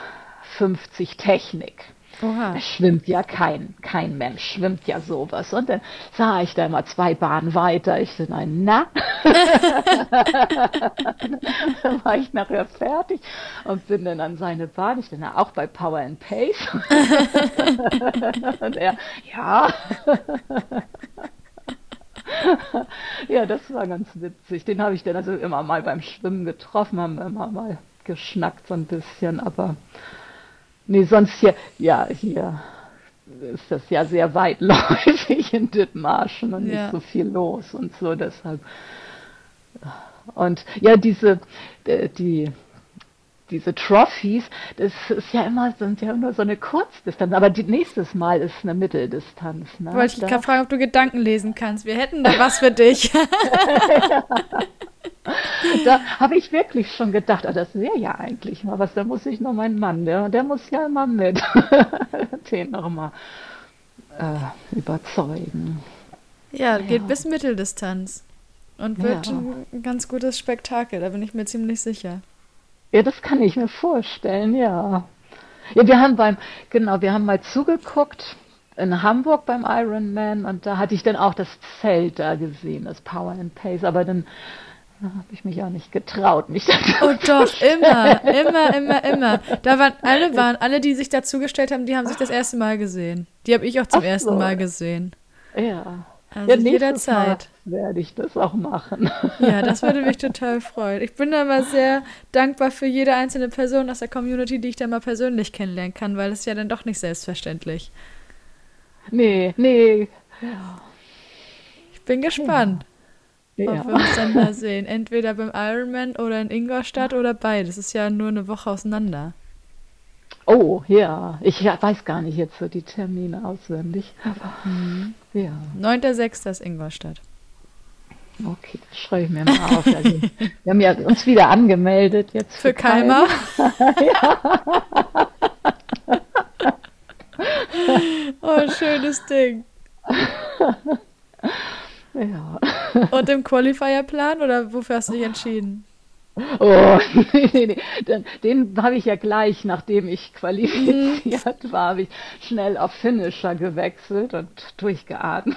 50 Technik. Oha. Da schwimmt ja kein, kein Mensch, schwimmt ja sowas. Und dann sah ich da immer zwei Bahnen weiter. Ich so, nein, na. dann war ich nachher fertig und bin dann an seine Bahn. Ich bin ja auch bei Power and Pace. und er, ja. ja, das war ganz witzig. Den habe ich dann also immer mal beim Schwimmen getroffen, haben immer mal geschnackt so ein bisschen, aber nee, sonst hier, ja, hier ist das ja sehr weitläufig in Dithmarschen und ja. nicht so viel los und so, deshalb. Und ja, diese, äh, die, diese Trophies, das ist ja immer, sind ja immer so eine Kurzdistanz, aber die, nächstes Mal ist eine Mitteldistanz. Ne? Wollte ich gerade fragen, ob du Gedanken lesen kannst. Wir hätten da was für dich. da habe ich wirklich schon gedacht, ah, das wäre ja eigentlich mal was, da muss ich noch meinen Mann, der, der muss ja immer mit. Den noch mal äh, überzeugen. Ja, geht ja. bis Mitteldistanz. Und wird ja. ein ganz gutes Spektakel, da bin ich mir ziemlich sicher. Ja, das kann ich mir vorstellen, ja. Ja, wir haben beim, genau, wir haben mal zugeguckt in Hamburg beim Ironman und da hatte ich dann auch das Zelt da gesehen, das Power and Pace, aber dann habe ich mich auch nicht getraut, mich da Oh doch, immer, immer, immer, immer. Da waren alle waren, alle, die sich dazugestellt haben, die haben sich das erste Mal gesehen. Die habe ich auch zum Ach ersten so. Mal gesehen. Ja. Also ja, jederzeit. Mal werde ich das auch machen. Ja, das würde mich total freuen. Ich bin da mal sehr dankbar für jede einzelne Person aus der Community, die ich da mal persönlich kennenlernen kann, weil das ist ja dann doch nicht selbstverständlich. Nee, nee. Ich bin gespannt, Ja. ob wir uns dann da sehen. Entweder beim Ironman oder in Ingolstadt oder beides. Das ist ja nur eine Woche auseinander. Oh, ja. Ich weiß gar nicht jetzt so die Termine auswendig. Aber ja, 9.6. ist Ingolstadt. okay, das schreibe ich mir mal auf. Also, wir haben ja uns wieder angemeldet jetzt. Für Kalmar? oh, schönes Ding. Ja. Und im Qualifier-Plan oder wofür hast du dich entschieden? Oh, nee, nee, nee. Den, habe ich ja gleich, nachdem ich qualifiziert war, habe ich schnell auf Finisher gewechselt und durchgeatmet.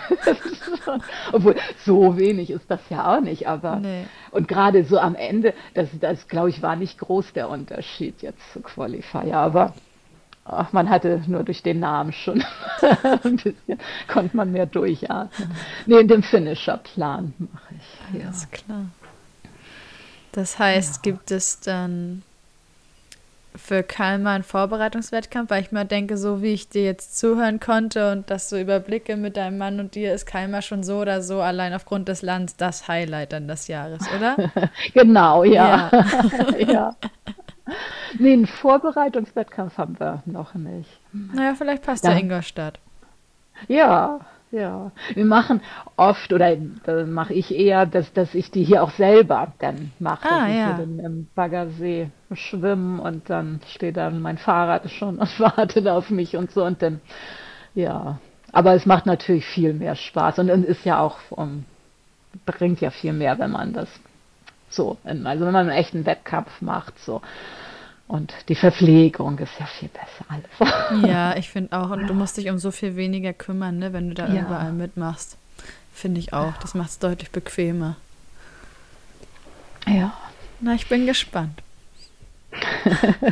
Obwohl, so wenig ist das ja auch nicht, aber Nee. und gerade so am Ende, das, das glaube ich, war nicht groß der Unterschied jetzt zu Qualifier, aber ach, man hatte nur durch den Namen schon ein bisschen, konnte man mehr durchatmen. Nee, den Finisher-Plan mache ich. Ja. Alles klar. Das heißt, gibt es dann für Kalmar einen Vorbereitungswettkampf? Weil ich mal denke, so wie ich dir jetzt zuhören konnte und das so überblicke mit deinem Mann und dir, ist Kalmar schon so oder so allein aufgrund des Landes das Highlight dann des Jahres, oder? Genau, ja. ja. Nee, einen Vorbereitungswettkampf haben wir noch nicht. Naja, vielleicht passt Ja. ja Ingolstadt. Ja, ja. Wir machen oft, oder da mache ich eher, dass, dass ich die hier auch selber dann mache. Ah, dass ich ja. hier dann im Baggersee schwimmen und dann steht dann mein Fahrrad schon und wartet auf mich und so und dann, ja. Aber es macht natürlich viel mehr Spaß und es ist ja auch, um, bringt ja viel mehr, wenn man das so, in, also wenn man einen echten Wettkampf macht, so. Und die Verpflegung ist ja viel besser alles. Ja, ich finde auch. Und du musst dich um so viel weniger kümmern, ne, wenn du da Ja. überall mitmachst. Finde ich auch. Das macht es deutlich bequemer. Ja. Na, ich bin gespannt.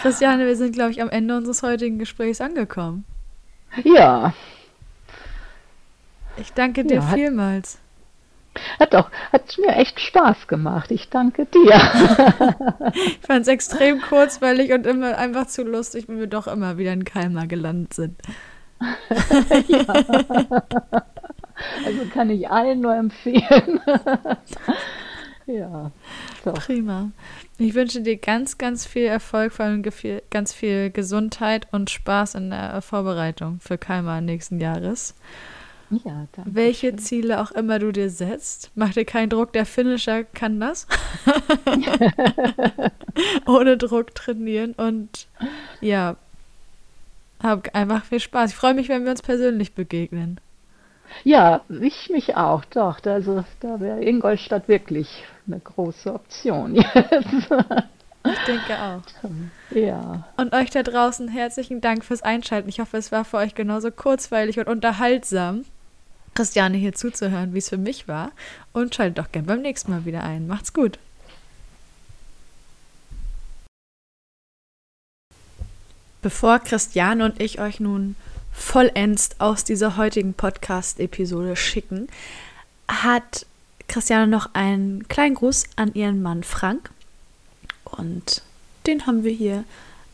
Christiane, wir sind, glaube ich, am Ende unseres heutigen Gesprächs angekommen. Ja, Ich danke dir Ja, vielmals. Hat doch, hat mir echt Spaß gemacht. Ich danke dir. Ich fand es extrem kurzweilig und immer einfach zu lustig, wenn wir doch immer wieder in Kalmar gelandet sind. Also kann ich allen nur empfehlen. ja, doch. Prima. Ich wünsche dir ganz, ganz viel Erfolg, vor allem ganz viel Gesundheit und Spaß in der Vorbereitung für Kalmar nächsten Jahres. Ja, danke. Welche Ziele auch immer du dir setzt, mach dir keinen Druck, der Finisher kann das. Ohne Druck trainieren und ja, hab einfach viel Spaß. Ich freue mich, wenn wir uns persönlich begegnen. Ja, ich mich auch, doch. Also da wäre Ingolstadt wirklich eine große Option jetzt. Ich denke auch. ja. Und euch da draußen herzlichen Dank fürs Einschalten. Ich hoffe, es war für euch genauso kurzweilig und unterhaltsam, Christiane hier zuzuhören, wie es für mich war. Und schaltet doch gern beim nächsten Mal wieder ein. Macht's gut. Bevor Christiane und ich euch nun vollends aus dieser heutigen Podcast-Episode schicken, hat Christiane noch einen kleinen Gruß an ihren Mann Frank. Und den haben wir hier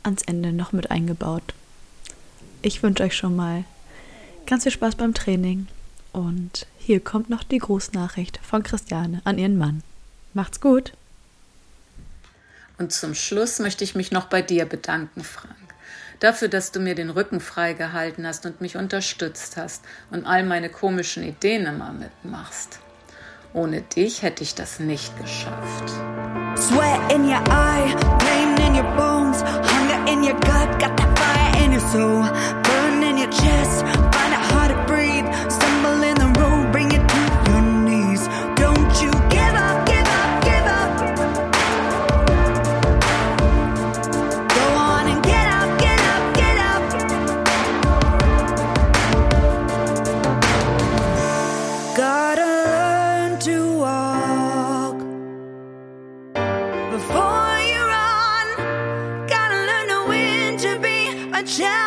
ans Ende noch mit eingebaut. Ich wünsche euch schon mal ganz viel Spaß beim Training. Und hier kommt noch die Grußnachricht von Christiane an ihren Mann. Macht's gut! Und zum Schluss möchte ich mich noch bei dir bedanken, Frank. Dafür, dass du mir den Rücken freigehalten hast und mich unterstützt hast und all meine komischen Ideen immer mitmachst. Ohne dich hätte ich das nicht geschafft. Sweat in your eye, pain in your bones, hunger in your gut, got that fire in your soul, burn in your chest, watch.